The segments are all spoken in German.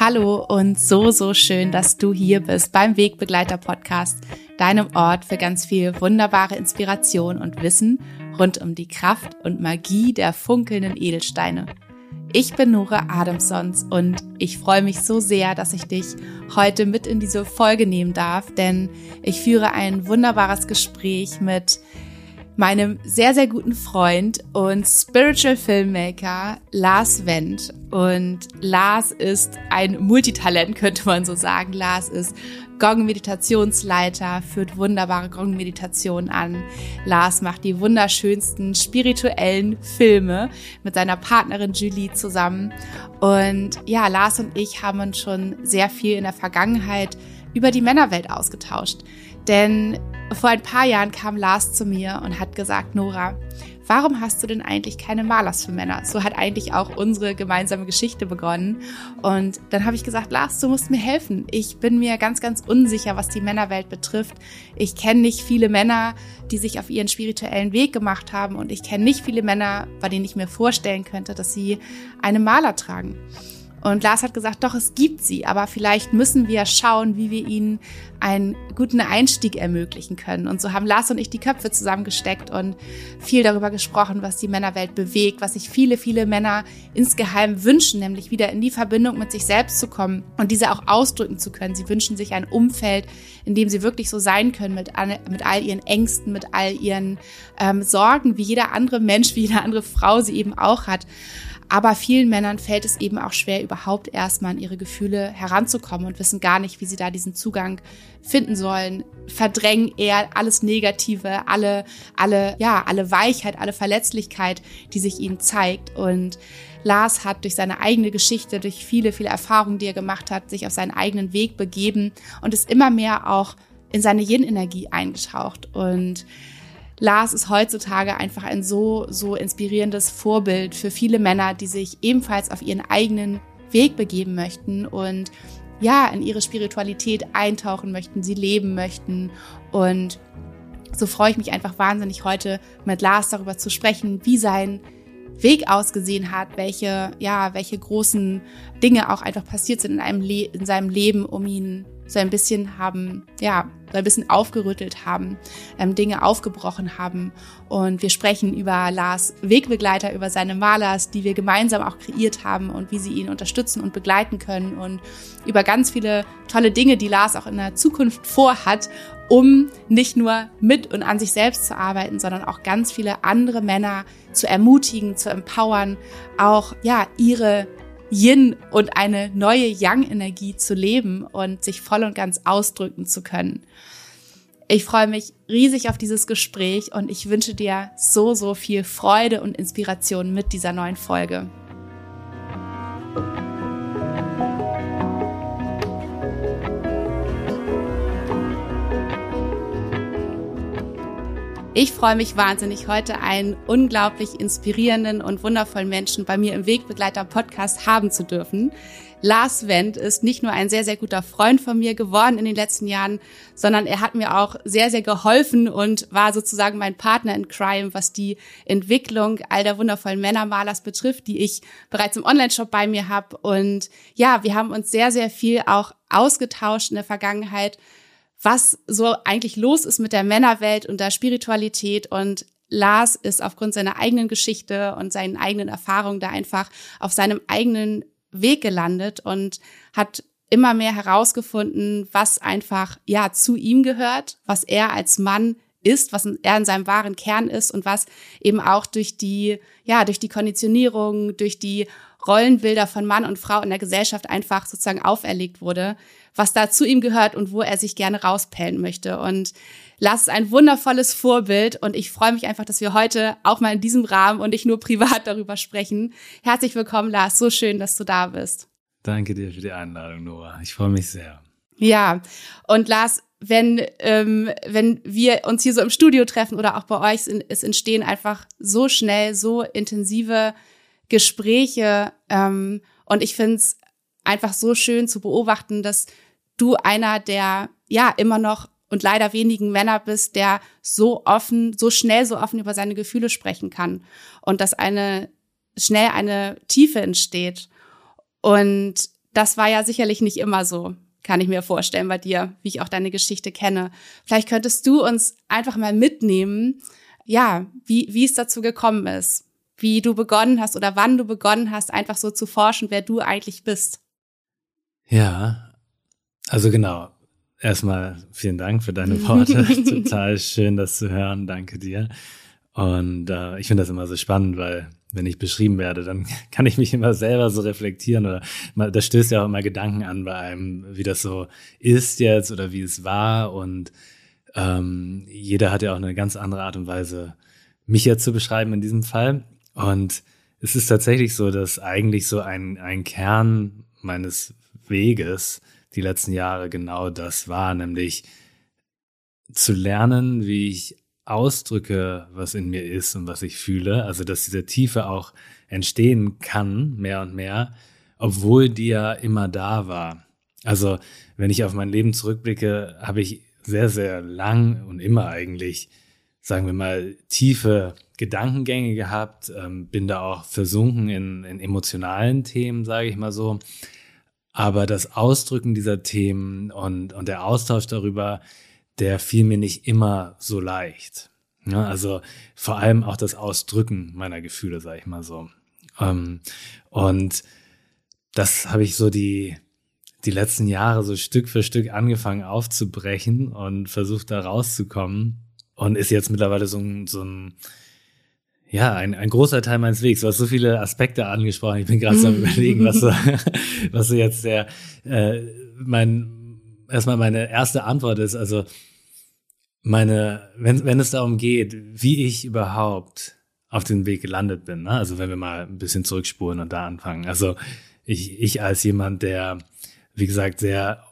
Hallo und so, so schön, dass du hier bist beim Wegbegleiter Podcast, deinem Ort für ganz viel wunderbare Inspiration und Wissen rund um die Kraft und Magie der funkelnden Edelsteine. Ich bin Nora Adamsons und ich freue mich so sehr, dass ich dich heute mit in diese Folge nehmen darf, denn ich führe ein wunderbares Gespräch mit meinem sehr, sehr guten Freund und Spiritual Filmmaker Lars Wendt. Und Lars ist ein Multitalent, könnte man so sagen. Lars ist Gong-Meditationsleiter, führt wunderbare Gong-Meditationen an. Lars macht die wunderschönsten spirituellen Filme mit seiner Partnerin Julie zusammen. Und ja, Lars und ich haben uns schon sehr viel in der Vergangenheit über die Männerwelt ausgetauscht. Denn vor ein paar Jahren kam Lars zu mir und hat gesagt, Nora, warum hast du denn eigentlich keine Malers für Männer? So hat eigentlich auch unsere gemeinsame Geschichte begonnen. Und dann habe ich gesagt, Lars, du musst mir helfen. Ich bin mir ganz, ganz unsicher, was die Männerwelt betrifft. Ich kenne nicht viele Männer, die sich auf ihren spirituellen Weg gemacht haben. Und ich kenne nicht viele Männer, bei denen ich mir vorstellen könnte, dass sie eine Maler tragen. Und Lars hat gesagt, doch, es gibt sie, aber vielleicht müssen wir schauen, wie wir ihnen einen guten Einstieg ermöglichen können. Und so haben Lars und ich die Köpfe zusammengesteckt und viel darüber gesprochen, was die Männerwelt bewegt, was sich viele, viele Männer insgeheim wünschen, nämlich wieder in die Verbindung mit sich selbst zu kommen und diese auch ausdrücken zu können. Sie wünschen sich ein Umfeld, in dem sie wirklich so sein können mit, mit all ihren Ängsten, mit all ihren ähm, Sorgen, wie jeder andere Mensch, wie jede andere Frau sie eben auch hat. Aber vielen Männern fällt es eben auch schwer, überhaupt erstmal an ihre Gefühle heranzukommen und wissen gar nicht, wie sie da diesen Zugang finden sollen, verdrängen eher alles Negative, alle, alle, ja, alle Weichheit, alle Verletzlichkeit, die sich ihnen zeigt. Und Lars hat durch seine eigene Geschichte, durch viele, viele Erfahrungen, die er gemacht hat, sich auf seinen eigenen Weg begeben und ist immer mehr auch in seine Yin-Energie eingetaucht und Lars ist heutzutage einfach ein so, so inspirierendes Vorbild für viele Männer, die sich ebenfalls auf ihren eigenen Weg begeben möchten und ja, in ihre Spiritualität eintauchen möchten, sie leben möchten. Und so freue ich mich einfach wahnsinnig heute mit Lars darüber zu sprechen, wie sein Weg ausgesehen hat, welche, ja, welche großen Dinge auch einfach passiert sind in einem Le in seinem Leben, um ihn so ein bisschen haben, ja, so ein bisschen aufgerüttelt haben, ähm, Dinge aufgebrochen haben. Und wir sprechen über Lars Wegbegleiter, über seine Malers, die wir gemeinsam auch kreiert haben und wie sie ihn unterstützen und begleiten können und über ganz viele tolle Dinge, die Lars auch in der Zukunft vorhat, um nicht nur mit und an sich selbst zu arbeiten, sondern auch ganz viele andere Männer zu ermutigen, zu empowern, auch, ja, ihre Yin und eine neue Yang-Energie zu leben und sich voll und ganz ausdrücken zu können. Ich freue mich riesig auf dieses Gespräch und ich wünsche dir so, so viel Freude und Inspiration mit dieser neuen Folge. Ich freue mich wahnsinnig, heute einen unglaublich inspirierenden und wundervollen Menschen bei mir im Wegbegleiter Podcast haben zu dürfen. Lars Wendt ist nicht nur ein sehr, sehr guter Freund von mir geworden in den letzten Jahren, sondern er hat mir auch sehr, sehr geholfen und war sozusagen mein Partner in Crime, was die Entwicklung all der wundervollen Männermalers betrifft, die ich bereits im Online-Shop bei mir habe. Und ja, wir haben uns sehr, sehr viel auch ausgetauscht in der Vergangenheit, was so eigentlich los ist mit der Männerwelt und der Spiritualität. Und Lars ist aufgrund seiner eigenen Geschichte und seinen eigenen Erfahrungen da einfach auf seinem eigenen Weg gelandet und hat immer mehr herausgefunden, was einfach ja zu ihm gehört, was er als Mann ist, was er in seinem wahren Kern ist und was eben auch durch die ja durch die Konditionierung, durch die Rollenbilder von Mann und Frau in der Gesellschaft einfach sozusagen auferlegt wurde, was da zu ihm gehört und wo er sich gerne rauspellen möchte. Und Lars ist ein wundervolles Vorbild und ich freue mich einfach, dass wir heute auch mal in diesem Rahmen und nicht nur privat darüber sprechen. Herzlich willkommen, Lars. So schön, dass du da bist. Danke dir für die Einladung, Nora. Ich freue mich sehr. Ja, und Lars, wenn, ähm, wenn wir uns hier so im Studio treffen oder auch bei euch, es entstehen einfach so schnell, so intensive Gespräche. Ähm, und ich finde es einfach so schön zu beobachten, dass du einer der ja immer noch und leider wenigen Männer bist, der so offen, so schnell, so offen über seine Gefühle sprechen kann und dass eine schnell eine Tiefe entsteht. Und das war ja sicherlich nicht immer so, kann ich mir vorstellen bei dir, wie ich auch deine Geschichte kenne. Vielleicht könntest du uns einfach mal mitnehmen, ja, wie, wie es dazu gekommen ist, wie du begonnen hast oder wann du begonnen hast, einfach so zu forschen, wer du eigentlich bist. Ja, also genau. Erstmal vielen Dank für deine Worte. Total schön, das zu hören. Danke dir. Und äh, ich finde das immer so spannend, weil wenn ich beschrieben werde, dann kann ich mich immer selber so reflektieren oder da stößt ja auch immer Gedanken an bei einem, wie das so ist jetzt oder wie es war und ähm, jeder hat ja auch eine ganz andere Art und Weise, mich jetzt zu beschreiben in diesem Fall und es ist tatsächlich so, dass eigentlich so ein, ein Kern meines Weges die letzten Jahre genau das war, nämlich zu lernen, wie ich ausdrücke, was in mir ist und was ich fühle, also dass diese Tiefe auch entstehen kann, mehr und mehr, obwohl die ja immer da war. Also wenn ich auf mein Leben zurückblicke, habe ich sehr, sehr lang und immer eigentlich, sagen wir mal, tiefe Gedankengänge gehabt, ähm, bin da auch versunken in, in emotionalen Themen, sage ich mal so. Aber das Ausdrücken dieser Themen und, und der Austausch darüber, der fiel mir nicht immer so leicht. Ja, also vor allem auch das Ausdrücken meiner Gefühle, sage ich mal so. Ähm, und das habe ich so die, die letzten Jahre so Stück für Stück angefangen aufzubrechen und versucht da rauszukommen und ist jetzt mittlerweile so ein, so ein ja, ein, ein großer Teil meines Wegs. Du hast so viele Aspekte angesprochen. Ich bin gerade so am überlegen, was so, was so jetzt der, äh, mein, erstmal meine erste Antwort ist. Also, meine, wenn, wenn es darum geht, wie ich überhaupt auf den Weg gelandet bin, ne? also wenn wir mal ein bisschen zurückspulen und da anfangen. Also, ich, ich als jemand, der, wie gesagt, sehr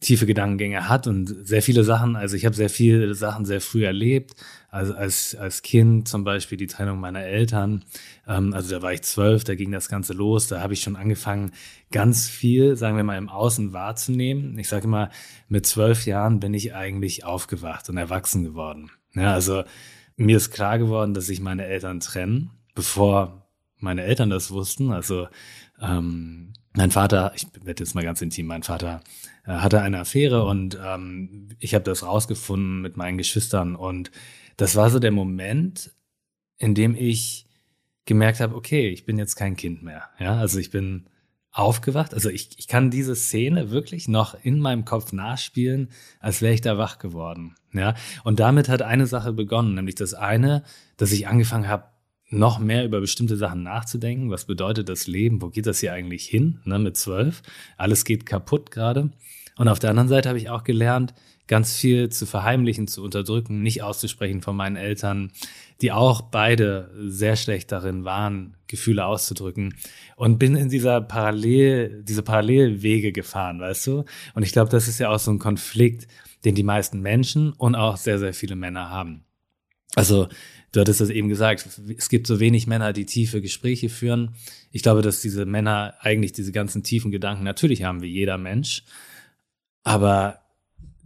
tiefe Gedankengänge hat und sehr viele Sachen, also ich habe sehr viele Sachen sehr früh erlebt, also als, als Kind zum Beispiel die Trennung meiner Eltern, ähm, also da war ich zwölf, da ging das Ganze los, da habe ich schon angefangen, ganz viel, sagen wir mal, im Außen wahrzunehmen. Ich sage immer, mit zwölf Jahren bin ich eigentlich aufgewacht und erwachsen geworden. Ja, also mir ist klar geworden, dass sich meine Eltern trennen, bevor meine Eltern das wussten. Also ähm, mein Vater, ich werde jetzt mal ganz intim, mein Vater hatte eine Affäre und ähm, ich habe das rausgefunden mit meinen Geschwistern und das war so der Moment, in dem ich gemerkt habe, okay, ich bin jetzt kein Kind mehr. Ja, also ich bin aufgewacht. Also ich, ich kann diese Szene wirklich noch in meinem Kopf nachspielen, als wäre ich da wach geworden. Ja, und damit hat eine Sache begonnen, nämlich das eine, dass ich angefangen habe, noch mehr über bestimmte Sachen nachzudenken. Was bedeutet das Leben? Wo geht das hier eigentlich hin? Ne, mit zwölf. Alles geht kaputt gerade. Und auf der anderen Seite habe ich auch gelernt, ganz viel zu verheimlichen, zu unterdrücken, nicht auszusprechen von meinen Eltern, die auch beide sehr schlecht darin waren, Gefühle auszudrücken. Und bin in dieser Parallel, diese Parallelwege gefahren, weißt du? Und ich glaube, das ist ja auch so ein Konflikt, den die meisten Menschen und auch sehr, sehr viele Männer haben. Also Du hattest das eben gesagt, es gibt so wenig Männer, die tiefe Gespräche führen. Ich glaube, dass diese Männer eigentlich diese ganzen tiefen Gedanken natürlich haben, wie jeder Mensch, aber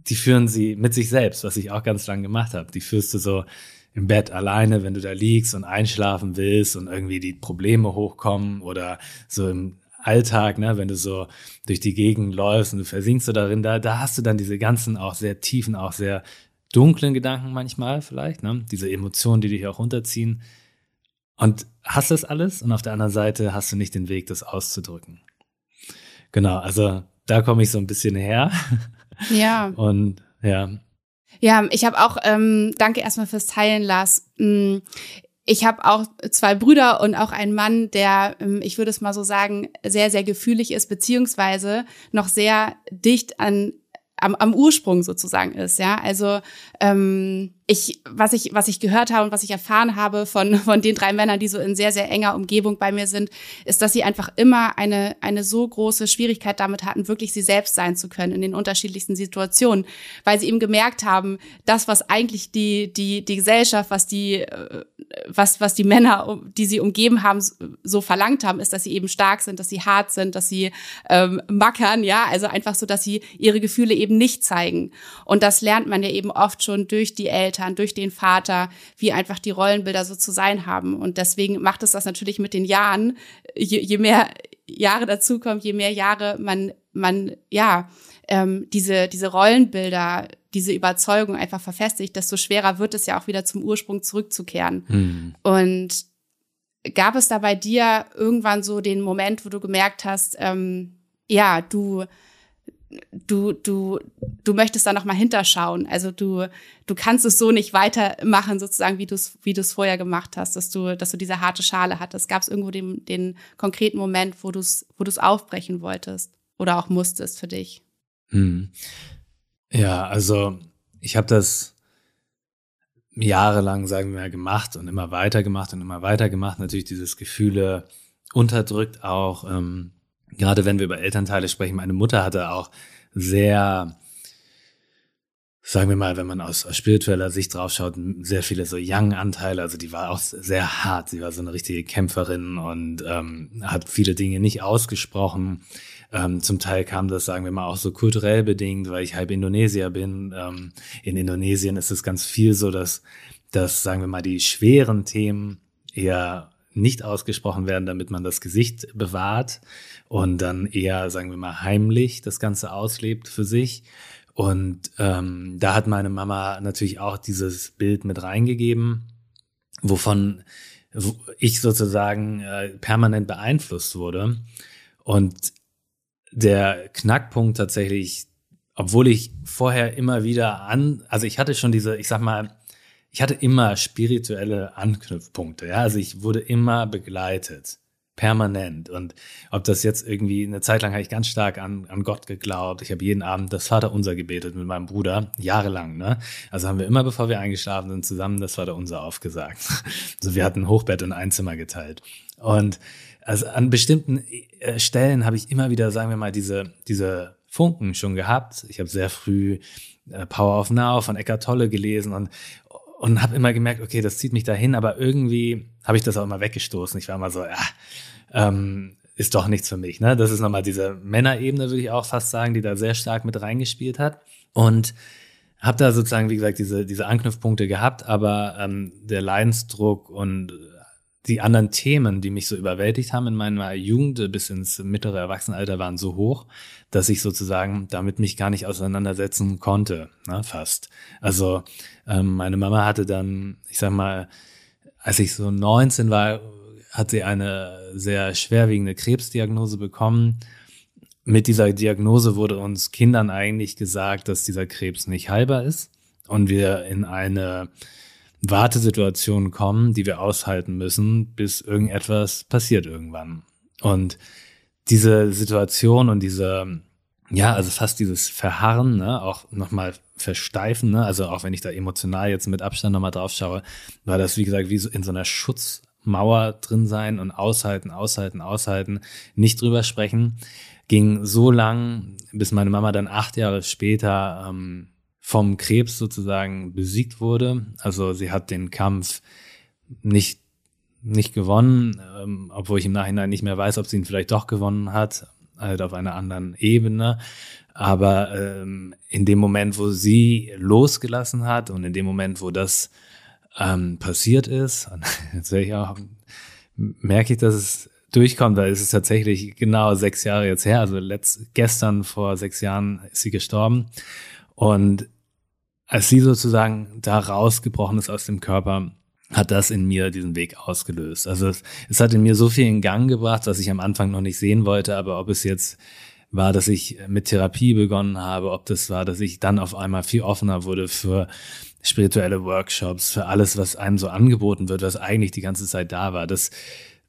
die führen sie mit sich selbst, was ich auch ganz lange gemacht habe. Die führst du so im Bett alleine, wenn du da liegst und einschlafen willst und irgendwie die Probleme hochkommen oder so im Alltag, ne, wenn du so durch die Gegend läufst und du versinkst so darin, da, da hast du dann diese ganzen auch sehr tiefen, auch sehr dunklen Gedanken manchmal vielleicht, ne? diese Emotionen, die dich auch runterziehen. Und hast das alles und auf der anderen Seite hast du nicht den Weg, das auszudrücken. Genau, also da komme ich so ein bisschen her. Ja. Und ja. Ja, ich habe auch, ähm, danke erstmal fürs Teilen, Lars. Mm, ich habe auch zwei Brüder und auch einen Mann, der, ähm, ich würde es mal so sagen, sehr, sehr gefühlig ist, beziehungsweise noch sehr dicht an am, am Ursprung sozusagen ist, ja. Also ähm, ich, was ich, was ich gehört habe und was ich erfahren habe von, von den drei Männern, die so in sehr, sehr enger Umgebung bei mir sind, ist, dass sie einfach immer eine, eine so große Schwierigkeit damit hatten, wirklich sie selbst sein zu können in den unterschiedlichsten Situationen, weil sie eben gemerkt haben, das, was eigentlich die, die, die Gesellschaft, was die, äh, was, was die Männer, die sie umgeben haben, so verlangt haben, ist, dass sie eben stark sind, dass sie hart sind, dass sie ähm, mackern, ja, also einfach so, dass sie ihre Gefühle eben nicht zeigen. Und das lernt man ja eben oft schon durch die Eltern durch den Vater, wie einfach die Rollenbilder so zu sein haben. Und deswegen macht es das natürlich mit den Jahren, je, je mehr Jahre dazukommen, je mehr Jahre man, man, ja, ähm, diese, diese Rollenbilder, diese Überzeugung einfach verfestigt, desto schwerer wird es ja auch wieder zum Ursprung zurückzukehren. Mhm. Und gab es da bei dir irgendwann so den Moment, wo du gemerkt hast, ähm, ja, du, du, du, du möchtest da nochmal hinterschauen. Also du, du kannst es so nicht weitermachen, sozusagen, wie du es, wie du es vorher gemacht hast, dass du, dass du diese harte Schale hattest. Gab es irgendwo den, den konkreten Moment, wo du es, wo du es aufbrechen wolltest oder auch musstest für dich? Hm. Ja, also ich habe das jahrelang, sagen wir mal, gemacht und immer weiter gemacht und immer weiter gemacht. Natürlich dieses Gefühle unterdrückt auch. Ähm, gerade wenn wir über Elternteile sprechen, meine Mutter hatte auch sehr, sagen wir mal, wenn man aus, aus spiritueller Sicht draufschaut, sehr viele so Young-Anteile. Also die war auch sehr hart. Sie war so eine richtige Kämpferin und ähm, hat viele Dinge nicht ausgesprochen. Ähm, zum Teil kam das, sagen wir mal, auch so kulturell bedingt, weil ich halb Indonesier bin. Ähm, in Indonesien ist es ganz viel so, dass, dass, sagen wir mal, die schweren Themen eher nicht ausgesprochen werden, damit man das Gesicht bewahrt und dann eher, sagen wir mal, heimlich das Ganze auslebt für sich. Und ähm, da hat meine Mama natürlich auch dieses Bild mit reingegeben, wovon ich sozusagen äh, permanent beeinflusst wurde. Und der Knackpunkt tatsächlich, obwohl ich vorher immer wieder an, also ich hatte schon diese, ich sag mal, ich hatte immer spirituelle Anknüpfpunkte, ja, also ich wurde immer begleitet, permanent. Und ob das jetzt irgendwie, eine Zeit lang habe ich ganz stark an, an Gott geglaubt. Ich habe jeden Abend das Vaterunser gebetet mit meinem Bruder, jahrelang, ne? Also haben wir immer, bevor wir eingeschlafen sind, zusammen das Vaterunser aufgesagt. Also wir hatten ein Hochbett und ein Zimmer geteilt. Und also an bestimmten äh, Stellen habe ich immer wieder, sagen wir mal, diese, diese Funken schon gehabt. Ich habe sehr früh äh, Power of Now von Eckhart Tolle gelesen und, und habe immer gemerkt, okay, das zieht mich dahin, aber irgendwie habe ich das auch immer weggestoßen. Ich war immer so, ja, ähm, ist doch nichts für mich. Ne? Das ist nochmal diese Männerebene, würde ich auch fast sagen, die da sehr stark mit reingespielt hat. Und habe da sozusagen, wie gesagt, diese, diese Anknüpfpunkte gehabt, aber ähm, der Leidensdruck und die anderen Themen, die mich so überwältigt haben in meiner Jugend bis ins mittlere Erwachsenenalter, waren so hoch, dass ich sozusagen damit mich gar nicht auseinandersetzen konnte, ne, fast. Also ähm, meine Mama hatte dann, ich sag mal, als ich so 19 war, hat sie eine sehr schwerwiegende Krebsdiagnose bekommen. Mit dieser Diagnose wurde uns Kindern eigentlich gesagt, dass dieser Krebs nicht heilbar ist und wir in eine Wartesituationen kommen, die wir aushalten müssen, bis irgendetwas passiert irgendwann. Und diese Situation und diese, ja, also fast dieses Verharren, ne, auch nochmal versteifen, ne, also auch wenn ich da emotional jetzt mit Abstand nochmal drauf schaue, war das, wie gesagt, wie so in so einer Schutzmauer drin sein und aushalten, aushalten, aushalten, nicht drüber sprechen, ging so lang, bis meine Mama dann acht Jahre später ähm, vom Krebs sozusagen besiegt wurde. Also sie hat den Kampf nicht, nicht gewonnen, ähm, obwohl ich im Nachhinein nicht mehr weiß, ob sie ihn vielleicht doch gewonnen hat, halt auf einer anderen Ebene. Aber ähm, in dem Moment, wo sie losgelassen hat und in dem Moment, wo das ähm, passiert ist, jetzt ich auch, merke ich, dass es durchkommt, weil es ist tatsächlich genau sechs Jahre jetzt her. Also letzt, gestern vor sechs Jahren ist sie gestorben. Und als sie sozusagen da rausgebrochen ist aus dem Körper, hat das in mir diesen Weg ausgelöst. Also es, es hat in mir so viel in Gang gebracht, was ich am Anfang noch nicht sehen wollte, aber ob es jetzt war, dass ich mit Therapie begonnen habe, ob das war, dass ich dann auf einmal viel offener wurde für spirituelle Workshops, für alles, was einem so angeboten wird, was eigentlich die ganze Zeit da war. Das,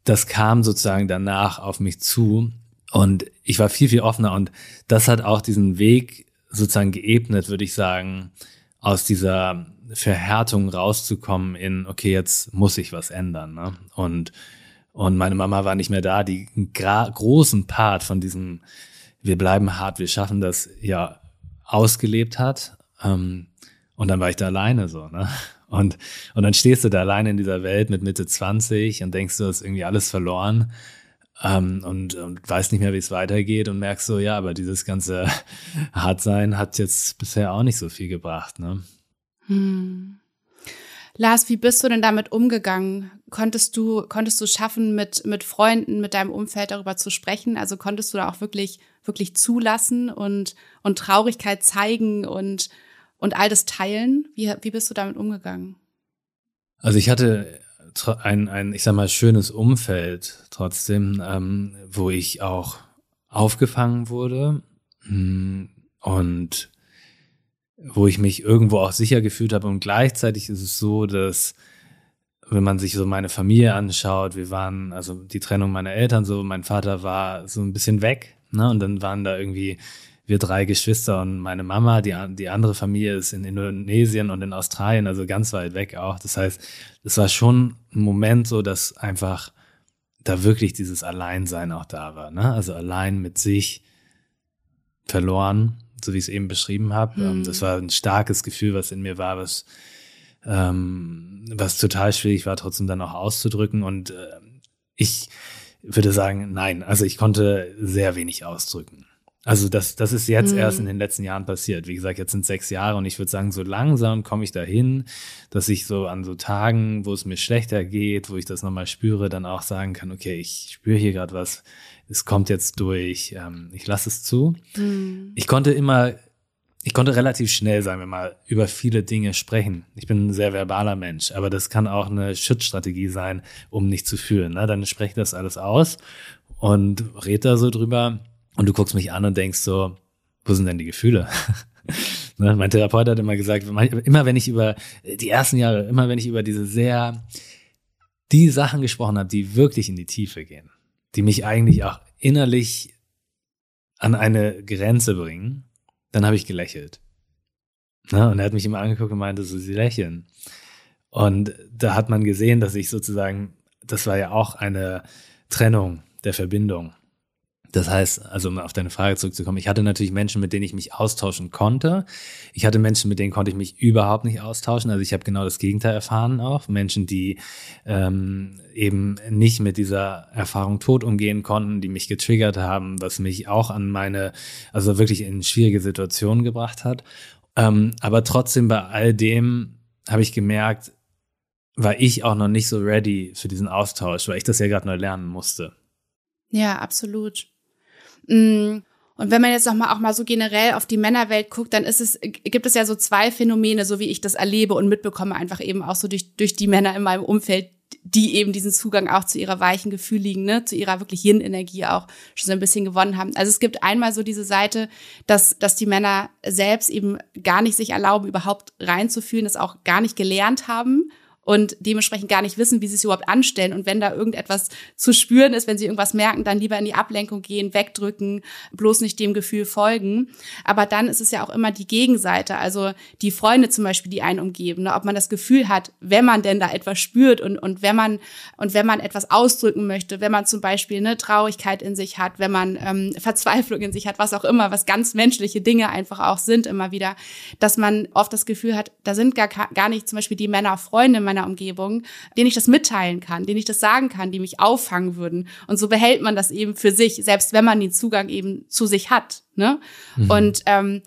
das kam sozusagen danach auf mich zu und ich war viel, viel offener und das hat auch diesen Weg sozusagen geebnet, würde ich sagen, aus dieser Verhärtung rauszukommen in, okay, jetzt muss ich was ändern. Ne? Und, und meine Mama war nicht mehr da, die großen Part von diesem, wir bleiben hart, wir schaffen das, ja, ausgelebt hat. Ähm, und dann war ich da alleine so, ne? Und, und dann stehst du da alleine in dieser Welt mit Mitte 20 und denkst, du hast irgendwie alles verloren ähm, und, und weißt nicht mehr, wie es weitergeht und merkst so, ja, aber dieses ganze Hartsein hat jetzt bisher auch nicht so viel gebracht. Ne? Hm. Lars, wie bist du denn damit umgegangen? konntest du, konntest du schaffen, mit, mit Freunden, mit deinem Umfeld darüber zu sprechen? Also konntest du da auch wirklich, wirklich zulassen und, und Traurigkeit zeigen und, und all das teilen? Wie, wie bist du damit umgegangen? Also ich hatte ein, ein, ich sag mal, schönes Umfeld trotzdem, ähm, wo ich auch aufgefangen wurde hm, und wo ich mich irgendwo auch sicher gefühlt habe. Und gleichzeitig ist es so, dass wenn man sich so meine Familie anschaut, wir waren, also die Trennung meiner Eltern so, mein Vater war so ein bisschen weg, ne? Und dann waren da irgendwie wir drei Geschwister und meine Mama, die, die andere Familie ist in Indonesien und in Australien, also ganz weit weg auch. Das heißt, es war schon ein Moment so, dass einfach da wirklich dieses Alleinsein auch da war, ne? Also allein mit sich verloren, so wie ich es eben beschrieben habe. Mhm. Das war ein starkes Gefühl, was in mir war, was ähm, was total schwierig war, trotzdem dann auch auszudrücken. Und äh, ich würde sagen, nein, also ich konnte sehr wenig ausdrücken. Also das, das ist jetzt mhm. erst in den letzten Jahren passiert. Wie gesagt, jetzt sind sechs Jahre und ich würde sagen, so langsam komme ich dahin, dass ich so an so Tagen, wo es mir schlechter geht, wo ich das nochmal spüre, dann auch sagen kann, okay, ich spüre hier gerade was, es kommt jetzt durch, ähm, ich lasse es zu. Mhm. Ich konnte immer ich konnte relativ schnell, sagen wir mal, über viele Dinge sprechen. Ich bin ein sehr verbaler Mensch, aber das kann auch eine Schutzstrategie sein, um nicht zu fühlen. Ne? Dann spreche ich das alles aus und red da so drüber und du guckst mich an und denkst so, wo sind denn die Gefühle? ne? Mein Therapeut hat immer gesagt, immer wenn ich über die ersten Jahre, immer wenn ich über diese sehr, die Sachen gesprochen habe, die wirklich in die Tiefe gehen, die mich eigentlich auch innerlich an eine Grenze bringen, dann habe ich gelächelt. Na, und er hat mich immer angeguckt und meinte, so, sie lächeln. Und da hat man gesehen, dass ich sozusagen, das war ja auch eine Trennung der Verbindung. Das heißt, also um auf deine Frage zurückzukommen, ich hatte natürlich Menschen, mit denen ich mich austauschen konnte. Ich hatte Menschen, mit denen konnte ich mich überhaupt nicht austauschen. Also ich habe genau das Gegenteil erfahren auch. Menschen, die ähm, eben nicht mit dieser Erfahrung tot umgehen konnten, die mich getriggert haben, was mich auch an meine, also wirklich in schwierige Situationen gebracht hat. Ähm, aber trotzdem bei all dem habe ich gemerkt, war ich auch noch nicht so ready für diesen Austausch, weil ich das ja gerade neu lernen musste. Ja, absolut. Mm, und wenn man jetzt noch mal auch mal so generell auf die Männerwelt guckt, dann ist es, gibt es ja so zwei Phänomene, so wie ich das erlebe und mitbekomme, einfach eben auch so durch, durch die Männer in meinem Umfeld, die eben diesen Zugang auch zu ihrer weichen Gefühligen, ne, zu ihrer wirklich Yin-Energie auch schon so ein bisschen gewonnen haben. Also es gibt einmal so diese Seite, dass, dass die Männer selbst eben gar nicht sich erlauben, überhaupt reinzufühlen, das auch gar nicht gelernt haben und dementsprechend gar nicht wissen, wie sie es überhaupt anstellen. Und wenn da irgendetwas zu spüren ist, wenn sie irgendwas merken, dann lieber in die Ablenkung gehen, wegdrücken, bloß nicht dem Gefühl folgen. Aber dann ist es ja auch immer die Gegenseite, also die Freunde zum Beispiel, die einen umgeben, ne? ob man das Gefühl hat, wenn man denn da etwas spürt und, und wenn man und wenn man etwas ausdrücken möchte, wenn man zum Beispiel eine Traurigkeit in sich hat, wenn man ähm, Verzweiflung in sich hat, was auch immer, was ganz menschliche Dinge einfach auch sind immer wieder, dass man oft das Gefühl hat, da sind gar, gar nicht zum Beispiel die Männer Freunde, man meiner Umgebung, denen ich das mitteilen kann, denen ich das sagen kann, die mich auffangen würden. Und so behält man das eben für sich, selbst wenn man den Zugang eben zu sich hat. Ne? Mhm. Und ähm,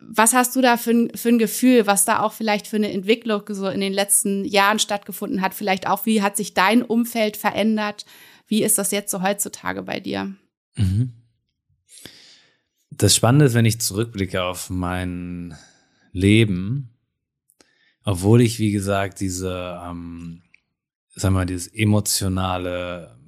was hast du da für ein, für ein Gefühl, was da auch vielleicht für eine Entwicklung so in den letzten Jahren stattgefunden hat? Vielleicht auch, wie hat sich dein Umfeld verändert? Wie ist das jetzt so heutzutage bei dir? Mhm. Das Spannende ist, wenn ich zurückblicke auf mein Leben, obwohl ich, wie gesagt, diese, ähm, sagen wir mal, dieses emotionale,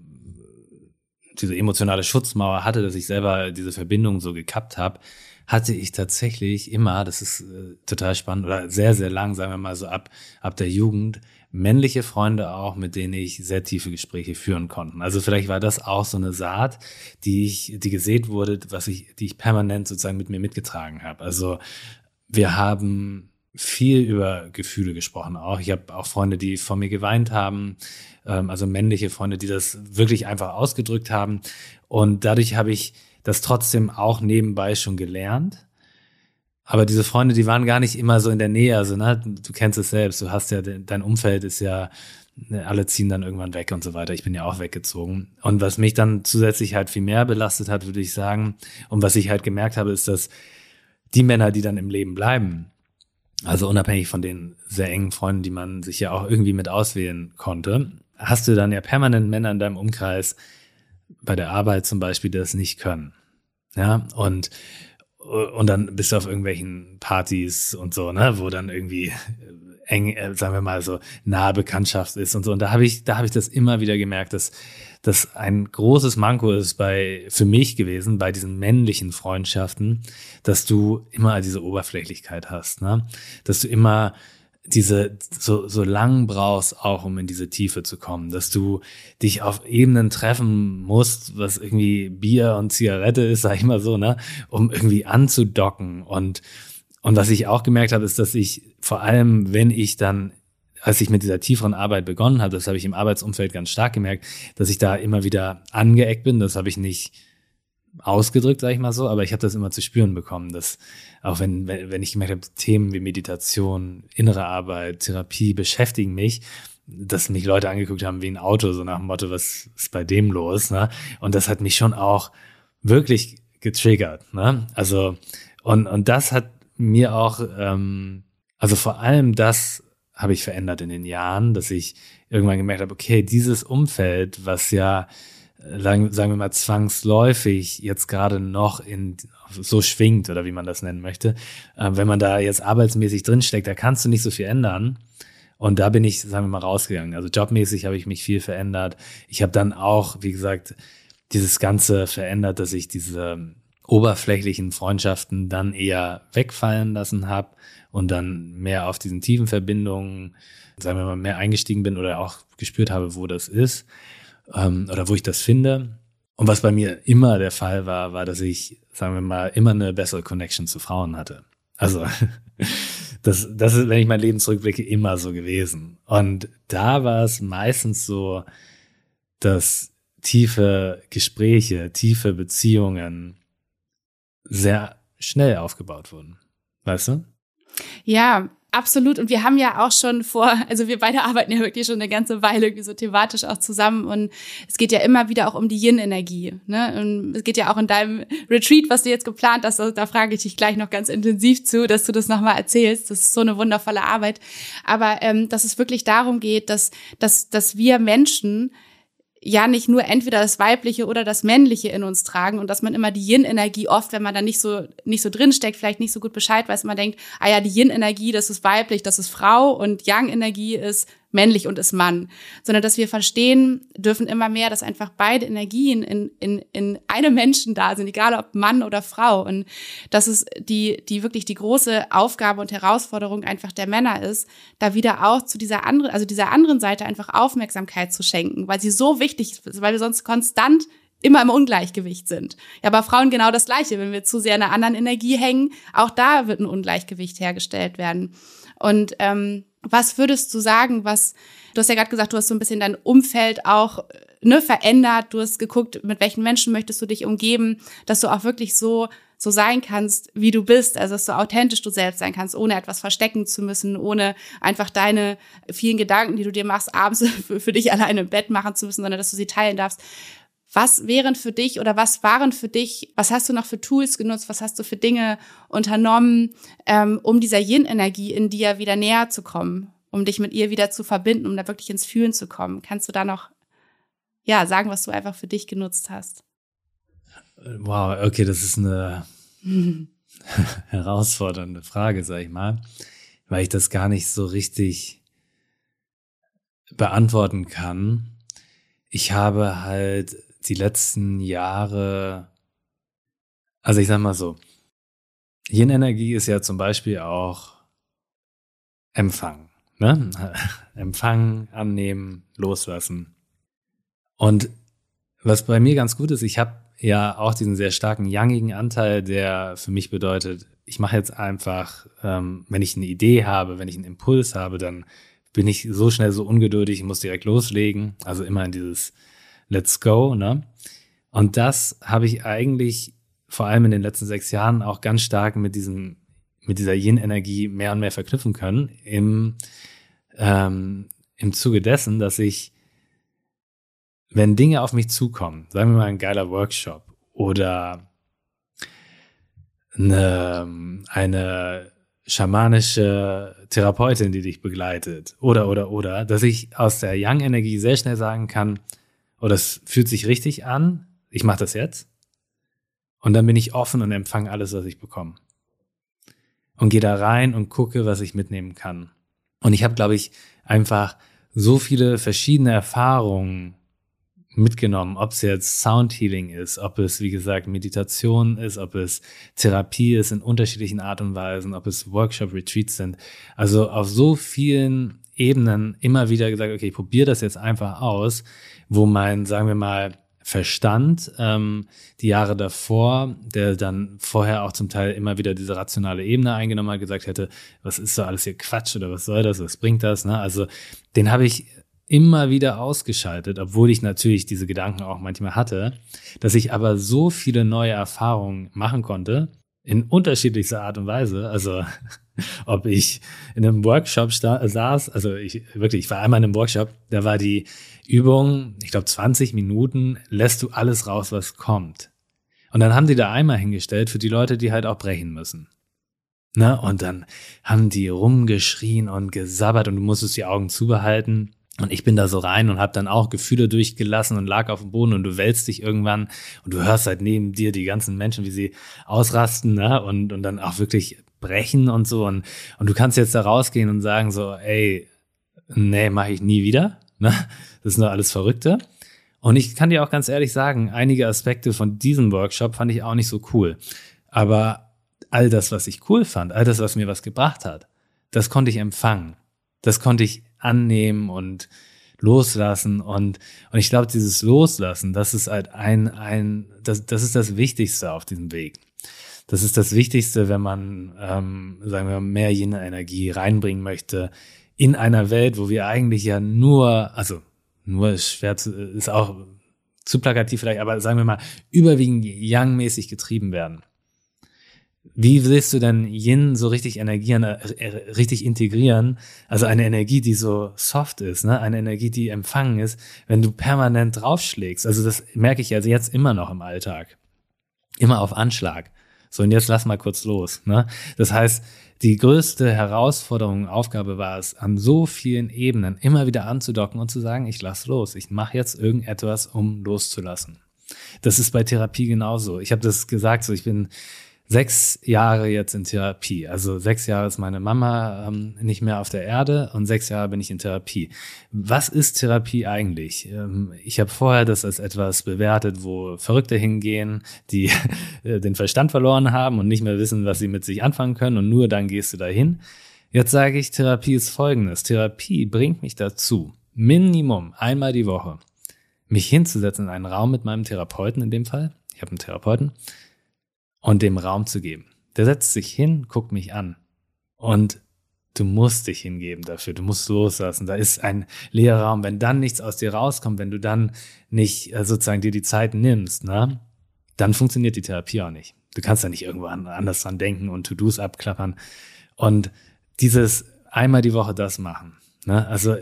diese emotionale Schutzmauer hatte, dass ich selber diese Verbindung so gekappt habe, hatte ich tatsächlich immer, das ist äh, total spannend, oder sehr, sehr lang, sagen wir mal so ab, ab der Jugend, männliche Freunde auch, mit denen ich sehr tiefe Gespräche führen konnte. Also vielleicht war das auch so eine Saat, die ich, die gesät wurde, was ich, die ich permanent sozusagen mit mir mitgetragen habe. Also wir haben viel über Gefühle gesprochen auch. Ich habe auch Freunde, die vor mir geweint haben, ähm, also männliche Freunde, die das wirklich einfach ausgedrückt haben. Und dadurch habe ich das trotzdem auch nebenbei schon gelernt. Aber diese Freunde, die waren gar nicht immer so in der Nähe. Also, ne, du kennst es selbst, du hast ja, dein Umfeld ist ja, ne, alle ziehen dann irgendwann weg und so weiter. Ich bin ja auch weggezogen. Und was mich dann zusätzlich halt viel mehr belastet hat, würde ich sagen, und was ich halt gemerkt habe, ist, dass die Männer, die dann im Leben bleiben, also unabhängig von den sehr engen Freunden, die man sich ja auch irgendwie mit auswählen konnte, hast du dann ja permanent Männer in deinem Umkreis, bei der Arbeit zum Beispiel, die das nicht können. Ja, und, und dann bist du auf irgendwelchen Partys und so, ne, wo dann irgendwie eng, äh, sagen wir mal so, nahe Bekanntschaft ist und so. Und da habe ich, da habe ich das immer wieder gemerkt, dass das ein großes Manko ist bei, für mich gewesen, bei diesen männlichen Freundschaften, dass du immer diese Oberflächlichkeit hast, ne? Dass du immer diese so, so lang brauchst, auch um in diese Tiefe zu kommen, dass du dich auf Ebenen treffen musst, was irgendwie Bier und Zigarette ist, sag ich mal so, ne, um irgendwie anzudocken und und was ich auch gemerkt habe, ist, dass ich vor allem, wenn ich dann als ich mit dieser tieferen Arbeit begonnen habe, das habe ich im Arbeitsumfeld ganz stark gemerkt, dass ich da immer wieder angeeckt bin. Das habe ich nicht ausgedrückt, sage ich mal so, aber ich habe das immer zu spüren bekommen, dass auch wenn, wenn ich gemerkt habe, Themen wie Meditation, innere Arbeit, Therapie beschäftigen mich, dass mich Leute angeguckt haben wie ein Auto, so nach dem Motto, was ist bei dem los? Ne? Und das hat mich schon auch wirklich getriggert. Ne? Also, und, und das hat mir auch, ähm, also vor allem das habe ich verändert in den Jahren, dass ich irgendwann gemerkt habe, okay, dieses Umfeld, was ja, äh, sagen, sagen wir mal, zwangsläufig jetzt gerade noch in so schwingt oder wie man das nennen möchte, äh, wenn man da jetzt arbeitsmäßig drinsteckt, da kannst du nicht so viel ändern. Und da bin ich, sagen wir mal, rausgegangen. Also jobmäßig habe ich mich viel verändert. Ich habe dann auch, wie gesagt, dieses Ganze verändert, dass ich diese oberflächlichen Freundschaften dann eher wegfallen lassen habe und dann mehr auf diesen tiefen Verbindungen, sagen wir mal, mehr eingestiegen bin oder auch gespürt habe, wo das ist ähm, oder wo ich das finde. Und was bei mir immer der Fall war, war, dass ich, sagen wir mal, immer eine bessere Connection zu Frauen hatte. Also das, das ist, wenn ich mein Leben zurückblicke, immer so gewesen. Und da war es meistens so, dass tiefe Gespräche, tiefe Beziehungen sehr schnell aufgebaut wurden. Weißt du? Ja, absolut. Und wir haben ja auch schon vor, also wir beide arbeiten ja wirklich schon eine ganze Weile irgendwie so thematisch auch zusammen. Und es geht ja immer wieder auch um die Yin-Energie. Ne? Und es geht ja auch in deinem Retreat, was du jetzt geplant hast, da frage ich dich gleich noch ganz intensiv zu, dass du das nochmal erzählst. Das ist so eine wundervolle Arbeit. Aber ähm, dass es wirklich darum geht, dass, dass, dass wir Menschen ja nicht nur entweder das Weibliche oder das Männliche in uns tragen und dass man immer die Yin-Energie oft, wenn man da nicht so nicht so drinsteckt, vielleicht nicht so gut Bescheid weiß, man denkt, ah ja, die Yin-Energie, das ist weiblich, das ist Frau und Yang-Energie ist männlich und ist Mann, sondern dass wir verstehen dürfen immer mehr, dass einfach beide Energien in, in, in einem Menschen da sind, egal ob Mann oder Frau. Und dass es die, die wirklich die große Aufgabe und Herausforderung einfach der Männer ist, da wieder auch zu dieser anderen, also dieser anderen Seite einfach Aufmerksamkeit zu schenken, weil sie so wichtig ist, weil wir sonst konstant immer im Ungleichgewicht sind. Ja, bei Frauen genau das Gleiche. Wenn wir zu sehr in einer anderen Energie hängen, auch da wird ein Ungleichgewicht hergestellt werden. Und ähm, was würdest du sagen, was, du hast ja gerade gesagt, du hast so ein bisschen dein Umfeld auch ne, verändert, du hast geguckt, mit welchen Menschen möchtest du dich umgeben, dass du auch wirklich so so sein kannst, wie du bist, also dass du authentisch du selbst sein kannst, ohne etwas verstecken zu müssen, ohne einfach deine vielen Gedanken, die du dir machst, abends für, für dich alleine im Bett machen zu müssen, sondern dass du sie teilen darfst. Was wären für dich oder was waren für dich, was hast du noch für Tools genutzt, was hast du für Dinge unternommen, ähm, um dieser Yin-Energie in dir wieder näher zu kommen, um dich mit ihr wieder zu verbinden, um da wirklich ins Fühlen zu kommen? Kannst du da noch, ja, sagen, was du einfach für dich genutzt hast? Wow, okay, das ist eine herausfordernde Frage, sag ich mal, weil ich das gar nicht so richtig beantworten kann. Ich habe halt die letzten Jahre, also ich sag mal so, Yin-Energie ist ja zum Beispiel auch Empfang. Ne? Empfangen, annehmen, loslassen. Und was bei mir ganz gut ist, ich habe ja auch diesen sehr starken yangigen Anteil, der für mich bedeutet, ich mache jetzt einfach, ähm, wenn ich eine Idee habe, wenn ich einen Impuls habe, dann bin ich so schnell so ungeduldig, ich muss direkt loslegen. Also immer in dieses let's go, ne? Und das habe ich eigentlich vor allem in den letzten sechs Jahren auch ganz stark mit diesem, mit dieser Yin-Energie mehr und mehr verknüpfen können im, ähm, im Zuge dessen, dass ich, wenn Dinge auf mich zukommen, sagen wir mal ein geiler Workshop oder eine, eine schamanische Therapeutin, die dich begleitet. Oder, oder, oder. Dass ich aus der Yang-Energie sehr schnell sagen kann, oh, das fühlt sich richtig an, ich mache das jetzt. Und dann bin ich offen und empfange alles, was ich bekomme. Und gehe da rein und gucke, was ich mitnehmen kann. Und ich habe, glaube ich, einfach so viele verschiedene Erfahrungen mitgenommen, ob es jetzt Soundhealing ist, ob es, wie gesagt, Meditation ist, ob es Therapie ist in unterschiedlichen Art und Weisen, ob es Workshop-Retreats sind. Also auf so vielen Ebenen immer wieder gesagt, okay, ich probiere das jetzt einfach aus, wo mein, sagen wir mal, Verstand ähm, die Jahre davor, der dann vorher auch zum Teil immer wieder diese rationale Ebene eingenommen hat, gesagt hätte, was ist so alles hier Quatsch oder was soll das, was bringt das? Ne? Also den habe ich immer wieder ausgeschaltet, obwohl ich natürlich diese Gedanken auch manchmal hatte, dass ich aber so viele neue Erfahrungen machen konnte, in unterschiedlichster Art und Weise. Also ob ich in einem Workshop saß, also ich wirklich, ich war einmal in einem Workshop, da war die Übung, ich glaube 20 Minuten, lässt du alles raus, was kommt. Und dann haben die da einmal hingestellt für die Leute, die halt auch brechen müssen. Ne? Und dann haben die rumgeschrien und gesabbert und du musstest die Augen zubehalten. Und ich bin da so rein und habe dann auch Gefühle durchgelassen und lag auf dem Boden und du wälzt dich irgendwann und du hörst halt neben dir die ganzen Menschen, wie sie ausrasten ne? und, und dann auch wirklich brechen und so. Und, und du kannst jetzt da rausgehen und sagen so, ey, nee, mache ich nie wieder. Ne? Das sind alles Verrückte. Und ich kann dir auch ganz ehrlich sagen, einige Aspekte von diesem Workshop fand ich auch nicht so cool. Aber all das, was ich cool fand, all das, was mir was gebracht hat, das konnte ich empfangen. Das konnte ich annehmen und loslassen und und ich glaube dieses Loslassen das ist halt ein ein das das ist das Wichtigste auf diesem Weg das ist das Wichtigste wenn man ähm, sagen wir mehr jene Energie reinbringen möchte in einer Welt wo wir eigentlich ja nur also nur ist schwer zu, ist auch zu plakativ vielleicht aber sagen wir mal überwiegend Yang-mäßig getrieben werden wie willst du denn Yin so richtig energieren, äh, äh, richtig integrieren? Also eine Energie, die so soft ist, ne? Eine Energie, die empfangen ist, wenn du permanent draufschlägst. Also das merke ich also jetzt immer noch im Alltag. Immer auf Anschlag. So, und jetzt lass mal kurz los. Ne? Das heißt, die größte Herausforderung, Aufgabe war es, an so vielen Ebenen immer wieder anzudocken und zu sagen, ich lass los, ich mache jetzt irgendetwas, um loszulassen. Das ist bei Therapie genauso. Ich habe das gesagt, so ich bin sechs Jahre jetzt in Therapie. Also sechs Jahre ist meine Mama ähm, nicht mehr auf der Erde und sechs Jahre bin ich in Therapie. Was ist Therapie eigentlich? Ähm, ich habe vorher das als etwas bewertet, wo Verrückte hingehen, die äh, den Verstand verloren haben und nicht mehr wissen, was sie mit sich anfangen können und nur dann gehst du dahin. Jetzt sage ich, Therapie ist folgendes. Therapie bringt mich dazu, Minimum einmal die Woche, mich hinzusetzen in einen Raum mit meinem Therapeuten in dem Fall. Ich habe einen Therapeuten und dem Raum zu geben. Der setzt sich hin, guckt mich an und du musst dich hingeben dafür, du musst loslassen. Da ist ein leerer Raum. Wenn dann nichts aus dir rauskommt, wenn du dann nicht äh, sozusagen dir die Zeit nimmst, ne, dann funktioniert die Therapie auch nicht. Du kannst da nicht irgendwo anders dran denken und To-Dos abklappern. Und dieses einmal die Woche das machen, ne, also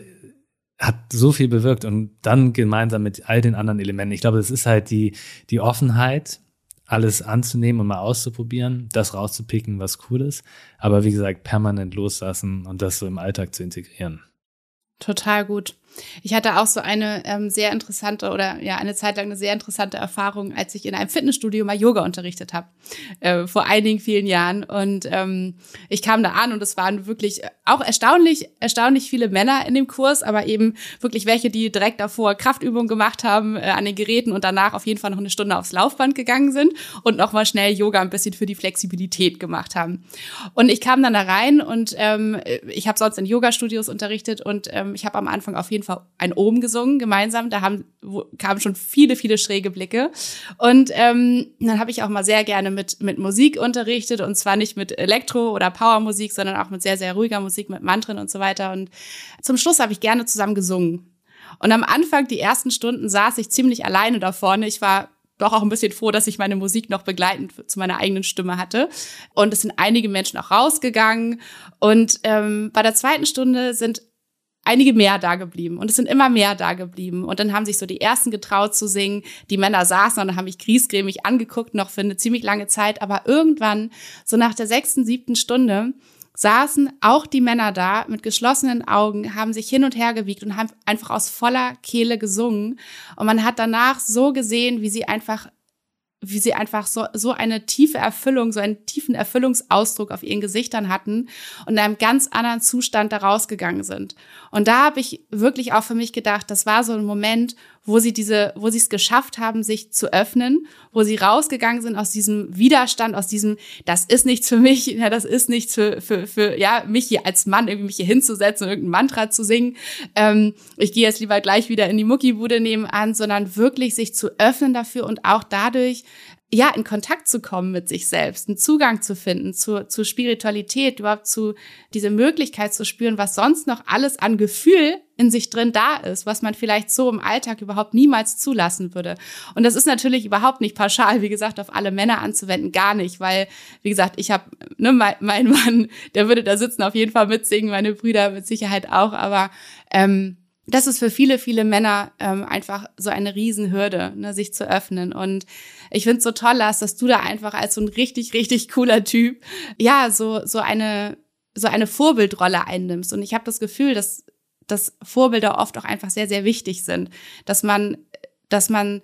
hat so viel bewirkt und dann gemeinsam mit all den anderen Elementen. Ich glaube, es ist halt die, die Offenheit, alles anzunehmen und mal auszuprobieren, das rauszupicken, was cool ist. Aber wie gesagt, permanent loslassen und das so im Alltag zu integrieren. Total gut. Ich hatte auch so eine ähm, sehr interessante oder ja eine Zeit lang eine sehr interessante Erfahrung, als ich in einem Fitnessstudio mal Yoga unterrichtet habe äh, vor einigen vielen Jahren und ähm, ich kam da an und es waren wirklich auch erstaunlich erstaunlich viele Männer in dem Kurs, aber eben wirklich welche, die direkt davor Kraftübungen gemacht haben äh, an den Geräten und danach auf jeden Fall noch eine Stunde aufs Laufband gegangen sind und noch mal schnell Yoga ein bisschen für die Flexibilität gemacht haben. Und ich kam dann da rein und ähm, ich habe sonst in Yoga-Studios unterrichtet und ähm, ich habe am Anfang auf jeden Fall ein Ohm gesungen gemeinsam. Da haben, wo, kamen schon viele, viele schräge Blicke. Und ähm, dann habe ich auch mal sehr gerne mit, mit Musik unterrichtet und zwar nicht mit Elektro- oder Powermusik, sondern auch mit sehr, sehr ruhiger Musik, mit Mantren und so weiter. Und zum Schluss habe ich gerne zusammen gesungen. Und am Anfang, die ersten Stunden, saß ich ziemlich alleine da vorne. Ich war doch auch ein bisschen froh, dass ich meine Musik noch begleitend zu meiner eigenen Stimme hatte. Und es sind einige Menschen auch rausgegangen. Und ähm, bei der zweiten Stunde sind einige mehr da geblieben und es sind immer mehr da geblieben und dann haben sich so die ersten getraut zu singen. Die Männer saßen und haben mich griesgrämig angeguckt noch für eine ziemlich lange Zeit, aber irgendwann so nach der sechsten, siebten Stunde saßen auch die Männer da mit geschlossenen Augen, haben sich hin und her gewiegt und haben einfach aus voller Kehle gesungen. Und man hat danach so gesehen, wie sie einfach wie sie einfach so, so eine tiefe Erfüllung, so einen tiefen Erfüllungsausdruck auf ihren Gesichtern hatten und in einem ganz anderen Zustand da rausgegangen sind. Und da habe ich wirklich auch für mich gedacht, das war so ein Moment, wo sie diese, wo sie es geschafft haben, sich zu öffnen, wo sie rausgegangen sind aus diesem Widerstand, aus diesem, das ist nichts für mich, ja, das ist nichts für, für, für ja, mich hier als Mann irgendwie mich hier hinzusetzen und irgendein Mantra zu singen. Ähm, ich gehe jetzt lieber gleich wieder in die Muckibude nebenan, sondern wirklich sich zu öffnen dafür und auch dadurch ja, in Kontakt zu kommen mit sich selbst, einen Zugang zu finden zu, zu Spiritualität, überhaupt zu diese Möglichkeit zu spüren, was sonst noch alles an Gefühl in sich drin da ist, was man vielleicht so im Alltag überhaupt niemals zulassen würde. Und das ist natürlich überhaupt nicht pauschal, wie gesagt, auf alle Männer anzuwenden, gar nicht, weil, wie gesagt, ich habe, ne, mein, mein Mann, der würde da sitzen, auf jeden Fall mitsingen, meine Brüder mit Sicherheit auch, aber ähm, das ist für viele, viele Männer ähm, einfach so eine Riesenhürde, ne, sich zu öffnen. Und ich finde es so toll, Lars, dass du da einfach als so ein richtig, richtig cooler Typ, ja, so, so eine, so eine Vorbildrolle einnimmst. Und ich habe das Gefühl, dass, dass Vorbilder oft auch einfach sehr, sehr wichtig sind. Dass man, dass man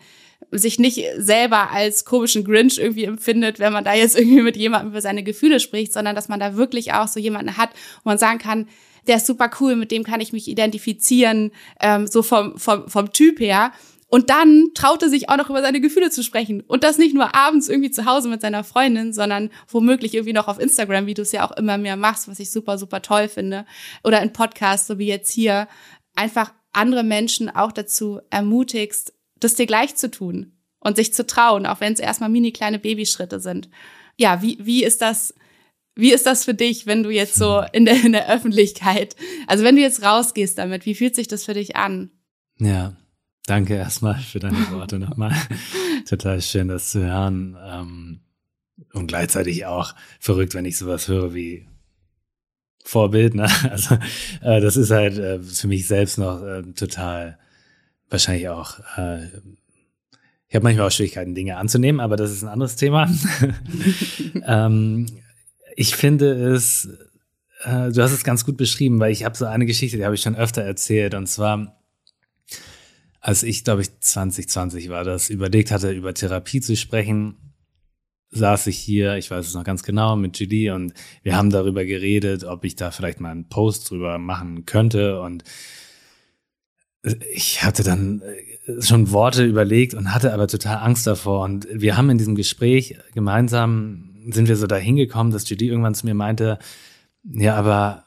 sich nicht selber als komischen Grinch irgendwie empfindet, wenn man da jetzt irgendwie mit jemandem über seine Gefühle spricht, sondern dass man da wirklich auch so jemanden hat, wo man sagen kann, der ist super cool, mit dem kann ich mich identifizieren, ähm, so vom, vom, vom Typ her. Und dann traut er sich auch noch über seine Gefühle zu sprechen. Und das nicht nur abends irgendwie zu Hause mit seiner Freundin, sondern womöglich irgendwie noch auf Instagram, wie du es ja auch immer mehr machst, was ich super, super toll finde. Oder in Podcasts, so wie jetzt hier, einfach andere Menschen auch dazu ermutigst, das dir gleich zu tun und sich zu trauen, auch wenn es erstmal mini kleine Babyschritte sind. Ja, wie, wie ist das wie ist das für dich, wenn du jetzt so in der, in der Öffentlichkeit, also wenn du jetzt rausgehst damit, wie fühlt sich das für dich an? Ja, danke erstmal für deine Worte nochmal. Total schön, das zu hören. Ähm, und gleichzeitig auch verrückt, wenn ich sowas höre wie Vorbild. Ne? Also äh, das ist halt äh, für mich selbst noch äh, total wahrscheinlich auch ich habe manchmal auch Schwierigkeiten, Dinge anzunehmen, aber das ist ein anderes Thema. ähm, ich finde es, äh, du hast es ganz gut beschrieben, weil ich habe so eine Geschichte, die habe ich schon öfter erzählt. Und zwar, als ich, glaube ich, 2020 war das, überlegt hatte, über Therapie zu sprechen, saß ich hier, ich weiß es noch ganz genau, mit Julie und wir haben darüber geredet, ob ich da vielleicht mal einen Post drüber machen könnte. Und ich hatte dann äh, schon Worte überlegt und hatte aber total Angst davor. Und wir haben in diesem Gespräch gemeinsam sind wir so dahin gekommen, dass Judy irgendwann zu mir meinte, ja, aber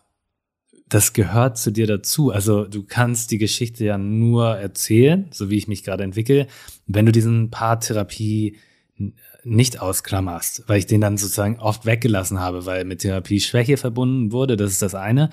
das gehört zu dir dazu. Also du kannst die Geschichte ja nur erzählen, so wie ich mich gerade entwickle, wenn du diesen Part Therapie nicht ausklammerst, weil ich den dann sozusagen oft weggelassen habe, weil mit Therapie Schwäche verbunden wurde, das ist das eine,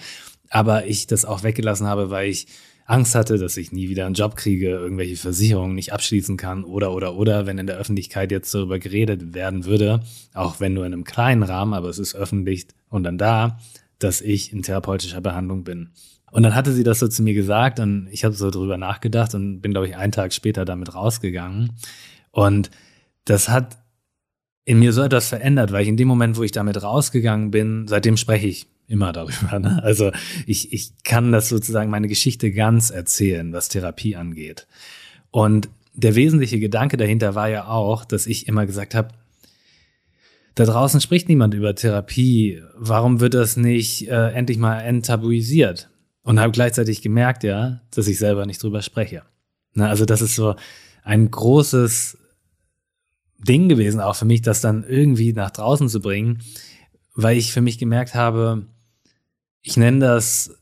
aber ich das auch weggelassen habe, weil ich Angst hatte, dass ich nie wieder einen Job kriege, irgendwelche Versicherungen nicht abschließen kann oder oder oder, wenn in der Öffentlichkeit jetzt darüber geredet werden würde, auch wenn nur in einem kleinen Rahmen, aber es ist öffentlich und dann da, dass ich in therapeutischer Behandlung bin. Und dann hatte sie das so zu mir gesagt und ich habe so drüber nachgedacht und bin, glaube ich, einen Tag später damit rausgegangen. Und das hat in mir so etwas verändert, weil ich in dem Moment, wo ich damit rausgegangen bin, seitdem spreche ich immer darüber. Ne? Also ich, ich kann das sozusagen meine Geschichte ganz erzählen, was Therapie angeht. Und der wesentliche Gedanke dahinter war ja auch, dass ich immer gesagt habe, da draußen spricht niemand über Therapie. Warum wird das nicht äh, endlich mal enttabuisiert? Und habe gleichzeitig gemerkt, ja, dass ich selber nicht drüber spreche. Na, also das ist so ein großes Ding gewesen, auch für mich, das dann irgendwie nach draußen zu bringen, weil ich für mich gemerkt habe, ich nenne das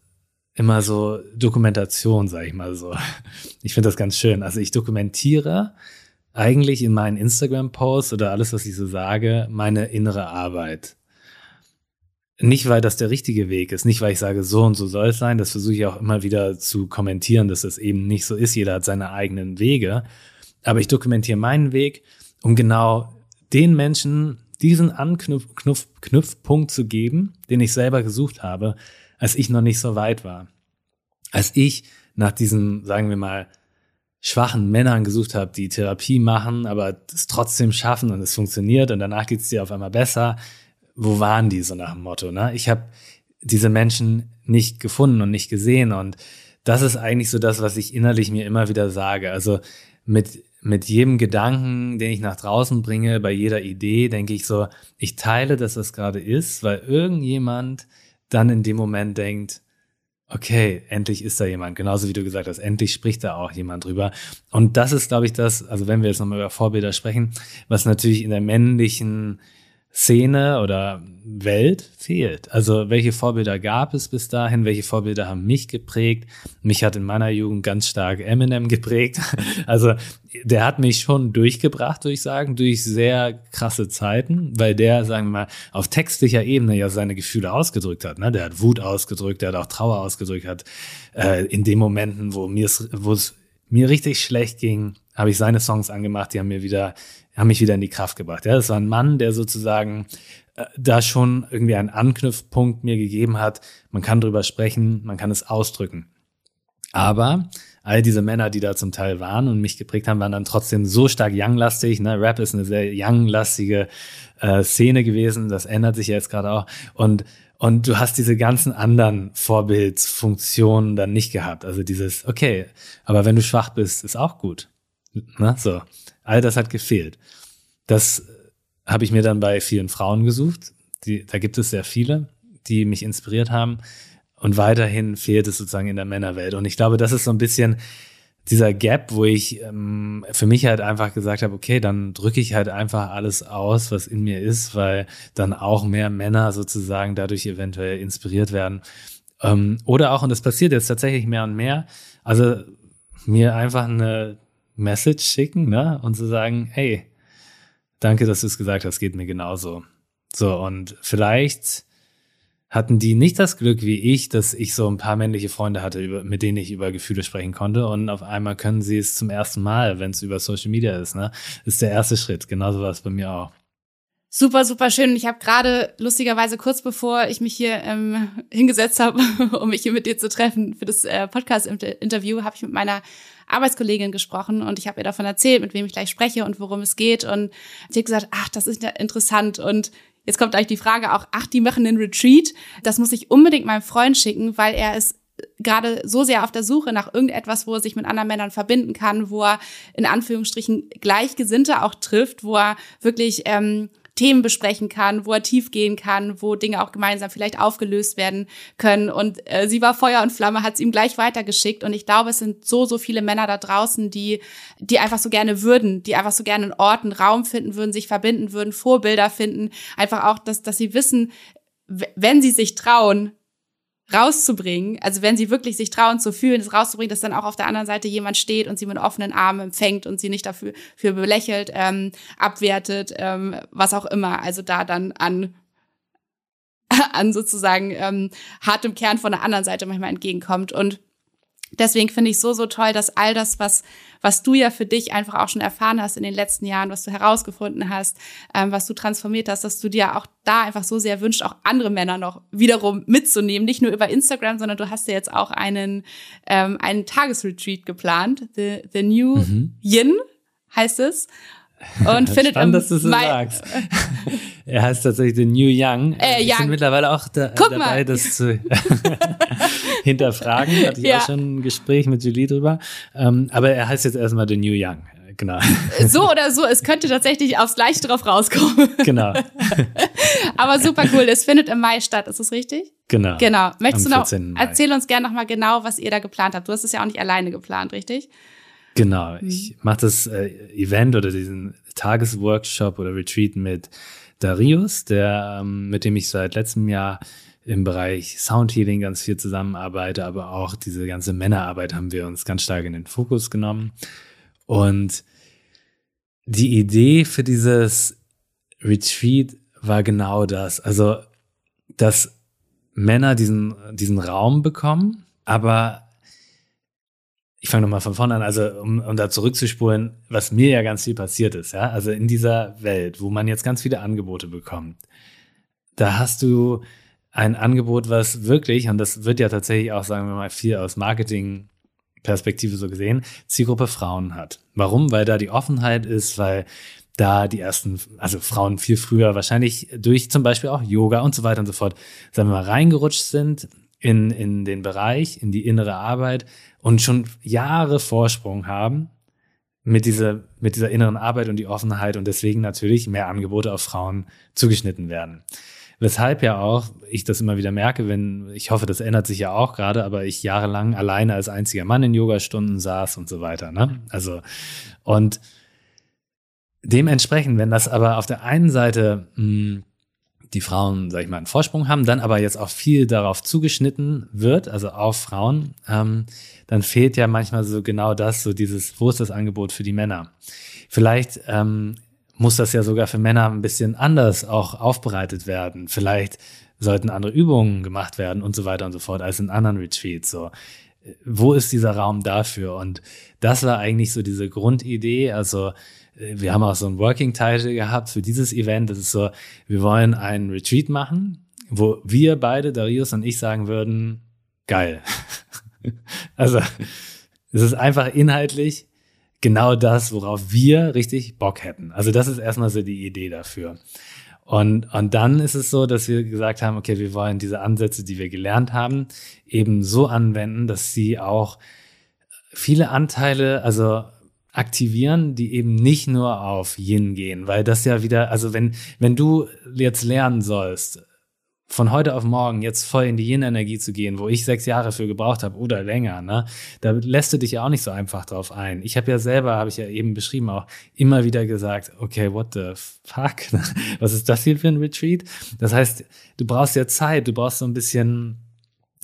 immer so Dokumentation, sage ich mal so. Ich finde das ganz schön. Also ich dokumentiere eigentlich in meinen Instagram-Posts oder alles, was ich so sage, meine innere Arbeit. Nicht, weil das der richtige Weg ist, nicht, weil ich sage, so und so soll es sein, das versuche ich auch immer wieder zu kommentieren, dass das eben nicht so ist. Jeder hat seine eigenen Wege. Aber ich dokumentiere meinen Weg, um genau den Menschen diesen Anknüpfpunkt zu geben, den ich selber gesucht habe, als ich noch nicht so weit war. Als ich nach diesen, sagen wir mal, schwachen Männern gesucht habe, die Therapie machen, aber es trotzdem schaffen und es funktioniert und danach geht es dir auf einmal besser. Wo waren die so nach dem Motto? Ne? Ich habe diese Menschen nicht gefunden und nicht gesehen. Und das ist eigentlich so das, was ich innerlich mir immer wieder sage. Also mit, mit jedem Gedanken, den ich nach draußen bringe, bei jeder Idee, denke ich so, ich teile, dass das gerade ist, weil irgendjemand dann in dem Moment denkt, okay, endlich ist da jemand. Genauso wie du gesagt hast, endlich spricht da auch jemand drüber. Und das ist, glaube ich, das, also wenn wir jetzt nochmal über Vorbilder sprechen, was natürlich in der männlichen Szene oder Welt fehlt. Also welche Vorbilder gab es bis dahin? Welche Vorbilder haben mich geprägt? Mich hat in meiner Jugend ganz stark Eminem geprägt. Also der hat mich schon durchgebracht, würde ich sagen, durch sehr krasse Zeiten, weil der, sagen wir mal, auf textlicher Ebene ja seine Gefühle ausgedrückt hat. Ne? Der hat Wut ausgedrückt, der hat auch Trauer ausgedrückt, hat äh, in den Momenten, wo mir wo es mir richtig schlecht ging, habe ich seine Songs angemacht, die haben mir wieder haben mich wieder in die Kraft gebracht. Ja, das war ein Mann, der sozusagen äh, da schon irgendwie einen Anknüpfpunkt mir gegeben hat. Man kann drüber sprechen, man kann es ausdrücken. Aber all diese Männer, die da zum Teil waren und mich geprägt haben, waren dann trotzdem so stark young-lastig. Ne? Rap ist eine sehr young-lastige äh, Szene gewesen. Das ändert sich ja jetzt gerade auch. Und und du hast diese ganzen anderen Vorbildsfunktionen dann nicht gehabt. Also dieses, okay, aber wenn du schwach bist, ist auch gut. Ne? So. All das hat gefehlt. Das habe ich mir dann bei vielen Frauen gesucht. Die, da gibt es sehr viele, die mich inspiriert haben. Und weiterhin fehlt es sozusagen in der Männerwelt. Und ich glaube, das ist so ein bisschen dieser Gap, wo ich ähm, für mich halt einfach gesagt habe, okay, dann drücke ich halt einfach alles aus, was in mir ist, weil dann auch mehr Männer sozusagen dadurch eventuell inspiriert werden. Ähm, oder auch, und das passiert jetzt tatsächlich mehr und mehr, also mir einfach eine Message schicken, ne? Und zu sagen, hey, danke, dass du es gesagt hast, geht mir genauso. So, und vielleicht hatten die nicht das Glück wie ich, dass ich so ein paar männliche Freunde hatte, mit denen ich über Gefühle sprechen konnte. Und auf einmal können sie es zum ersten Mal, wenn es über Social Media ist, ne? ist der erste Schritt. Genauso war es bei mir auch. Super, super schön. Ich habe gerade lustigerweise kurz bevor ich mich hier ähm, hingesetzt habe, um mich hier mit dir zu treffen für das äh, Podcast-Interview, habe ich mit meiner Arbeitskollegin gesprochen und ich habe ihr davon erzählt, mit wem ich gleich spreche und worum es geht. Und sie hat gesagt, ach, das ist ja interessant. Und jetzt kommt gleich die Frage auch, ach, die machen einen Retreat. Das muss ich unbedingt meinem Freund schicken, weil er ist gerade so sehr auf der Suche nach irgendetwas, wo er sich mit anderen Männern verbinden kann, wo er in Anführungsstrichen Gleichgesinnte auch trifft, wo er wirklich ähm, Themen besprechen kann, wo er tief gehen kann, wo Dinge auch gemeinsam vielleicht aufgelöst werden können. Und äh, sie war Feuer und Flamme, hat es ihm gleich weitergeschickt. Und ich glaube, es sind so, so viele Männer da draußen, die, die einfach so gerne würden, die einfach so gerne einen Ort, einen Raum finden würden, sich verbinden würden, Vorbilder finden. Einfach auch, dass, dass sie wissen, wenn sie sich trauen, rauszubringen, also wenn sie wirklich sich trauen zu fühlen, es rauszubringen, dass dann auch auf der anderen Seite jemand steht und sie mit offenen Armen empfängt und sie nicht dafür für belächelt, ähm, abwertet, ähm, was auch immer. Also da dann an an sozusagen ähm, hartem Kern von der anderen Seite manchmal entgegenkommt und Deswegen finde ich so, so toll, dass all das, was, was du ja für dich einfach auch schon erfahren hast in den letzten Jahren, was du herausgefunden hast, ähm, was du transformiert hast, dass du dir auch da einfach so sehr wünscht, auch andere Männer noch wiederum mitzunehmen. Nicht nur über Instagram, sondern du hast ja jetzt auch einen, ähm, einen Tagesretreat geplant. The, the New mhm. Yin heißt es. Und findet Spannend, dass du so sagst. er heißt tatsächlich The New Young. Äh, Wir sind mittlerweile auch da, dabei, mal. das zu hinterfragen. Hatte ich ja. auch schon ein Gespräch mit Julie drüber. Ähm, aber er heißt jetzt erstmal The New Young. Genau. So oder so, es könnte tatsächlich aufs Gleiche drauf rauskommen. Genau. aber super cool. Es findet im Mai statt, ist das richtig? Genau. Genau. Möchtest du noch, erzähl uns gerne nochmal genau, was ihr da geplant habt. Du hast es ja auch nicht alleine geplant, richtig? Genau, mhm. ich mache das äh, Event oder diesen Tagesworkshop oder Retreat mit Darius, der ähm, mit dem ich seit letztem Jahr im Bereich Soundhealing ganz viel zusammenarbeite, aber auch diese ganze Männerarbeit haben wir uns ganz stark in den Fokus genommen. Und die Idee für dieses Retreat war genau das. Also, dass Männer diesen, diesen Raum bekommen, aber ich fange nochmal von vorne an, also um, um da zurückzuspulen, was mir ja ganz viel passiert ist, ja, also in dieser Welt, wo man jetzt ganz viele Angebote bekommt, da hast du ein Angebot, was wirklich, und das wird ja tatsächlich auch, sagen wir mal, viel aus Marketing-Perspektive so gesehen, Zielgruppe Frauen hat. Warum? Weil da die Offenheit ist, weil da die ersten, also Frauen viel früher wahrscheinlich durch zum Beispiel auch Yoga und so weiter und so fort, sagen wir mal, reingerutscht sind in, in den Bereich, in die innere Arbeit und schon Jahre Vorsprung haben mit dieser, mit dieser inneren Arbeit und die Offenheit und deswegen natürlich mehr Angebote auf Frauen zugeschnitten werden. Weshalb ja auch ich das immer wieder merke, wenn, ich hoffe, das ändert sich ja auch gerade, aber ich jahrelang alleine als einziger Mann in Yogastunden saß und so weiter. Ne? Also, und dementsprechend, wenn das aber auf der einen Seite mh, hm, die Frauen, sag ich mal, einen Vorsprung haben, dann aber jetzt auch viel darauf zugeschnitten wird, also auf Frauen, ähm, dann fehlt ja manchmal so genau das, so dieses, wo ist das Angebot für die Männer? Vielleicht ähm, muss das ja sogar für Männer ein bisschen anders auch aufbereitet werden. Vielleicht sollten andere Übungen gemacht werden und so weiter und so fort als in anderen Retreats. So, wo ist dieser Raum dafür? Und das war eigentlich so diese Grundidee. Also wir haben auch so ein Working Title gehabt für dieses Event. Das ist so, wir wollen einen Retreat machen, wo wir beide, Darius und ich, sagen würden, geil. also es ist einfach inhaltlich genau das, worauf wir richtig Bock hätten. Also das ist erstmal so die Idee dafür. Und, und dann ist es so, dass wir gesagt haben, okay, wir wollen diese Ansätze, die wir gelernt haben, eben so anwenden, dass sie auch viele Anteile, also aktivieren, die eben nicht nur auf Yin gehen, weil das ja wieder, also wenn, wenn du jetzt lernen sollst, von heute auf morgen jetzt voll in die Yin-Energie zu gehen, wo ich sechs Jahre für gebraucht habe oder länger, ne, da lässt du dich ja auch nicht so einfach drauf ein. Ich habe ja selber, habe ich ja eben beschrieben, auch immer wieder gesagt, okay, what the fuck, was ist das hier für ein Retreat? Das heißt, du brauchst ja Zeit, du brauchst so ein bisschen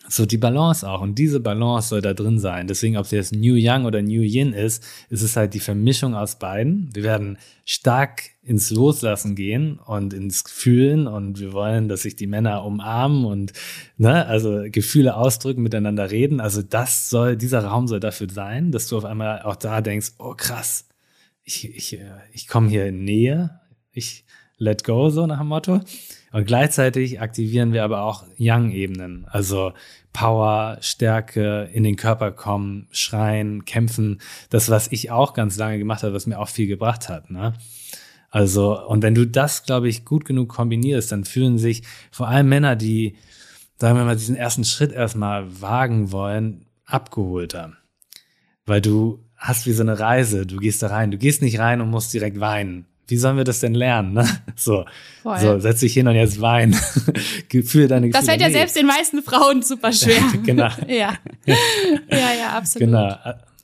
so die Balance auch. Und diese Balance soll da drin sein. Deswegen, ob es jetzt New Young oder New Yin ist, ist es halt die Vermischung aus beiden. Wir werden stark ins Loslassen gehen und ins Fühlen und wir wollen, dass sich die Männer umarmen und ne, also Gefühle ausdrücken, miteinander reden. Also das soll, dieser Raum soll dafür sein, dass du auf einmal auch da denkst, oh krass, ich, ich, ich komme hier in Nähe, ich let go, so nach dem Motto. Und gleichzeitig aktivieren wir aber auch Young-Ebenen, also Power, Stärke, in den Körper kommen, schreien, kämpfen. Das, was ich auch ganz lange gemacht habe, was mir auch viel gebracht hat. Ne? Also, und wenn du das, glaube ich, gut genug kombinierst, dann fühlen sich vor allem Männer, die, sagen wir mal, diesen ersten Schritt erstmal wagen wollen, abgeholter. Weil du hast wie so eine Reise, du gehst da rein, du gehst nicht rein und musst direkt weinen wie sollen wir das denn lernen? Ne? So, so, setz dich hin und jetzt wein. Fühle deine Gefühle. Das fällt ja nee. selbst den meisten Frauen super schwer. genau. ja. ja, ja, absolut. Genau.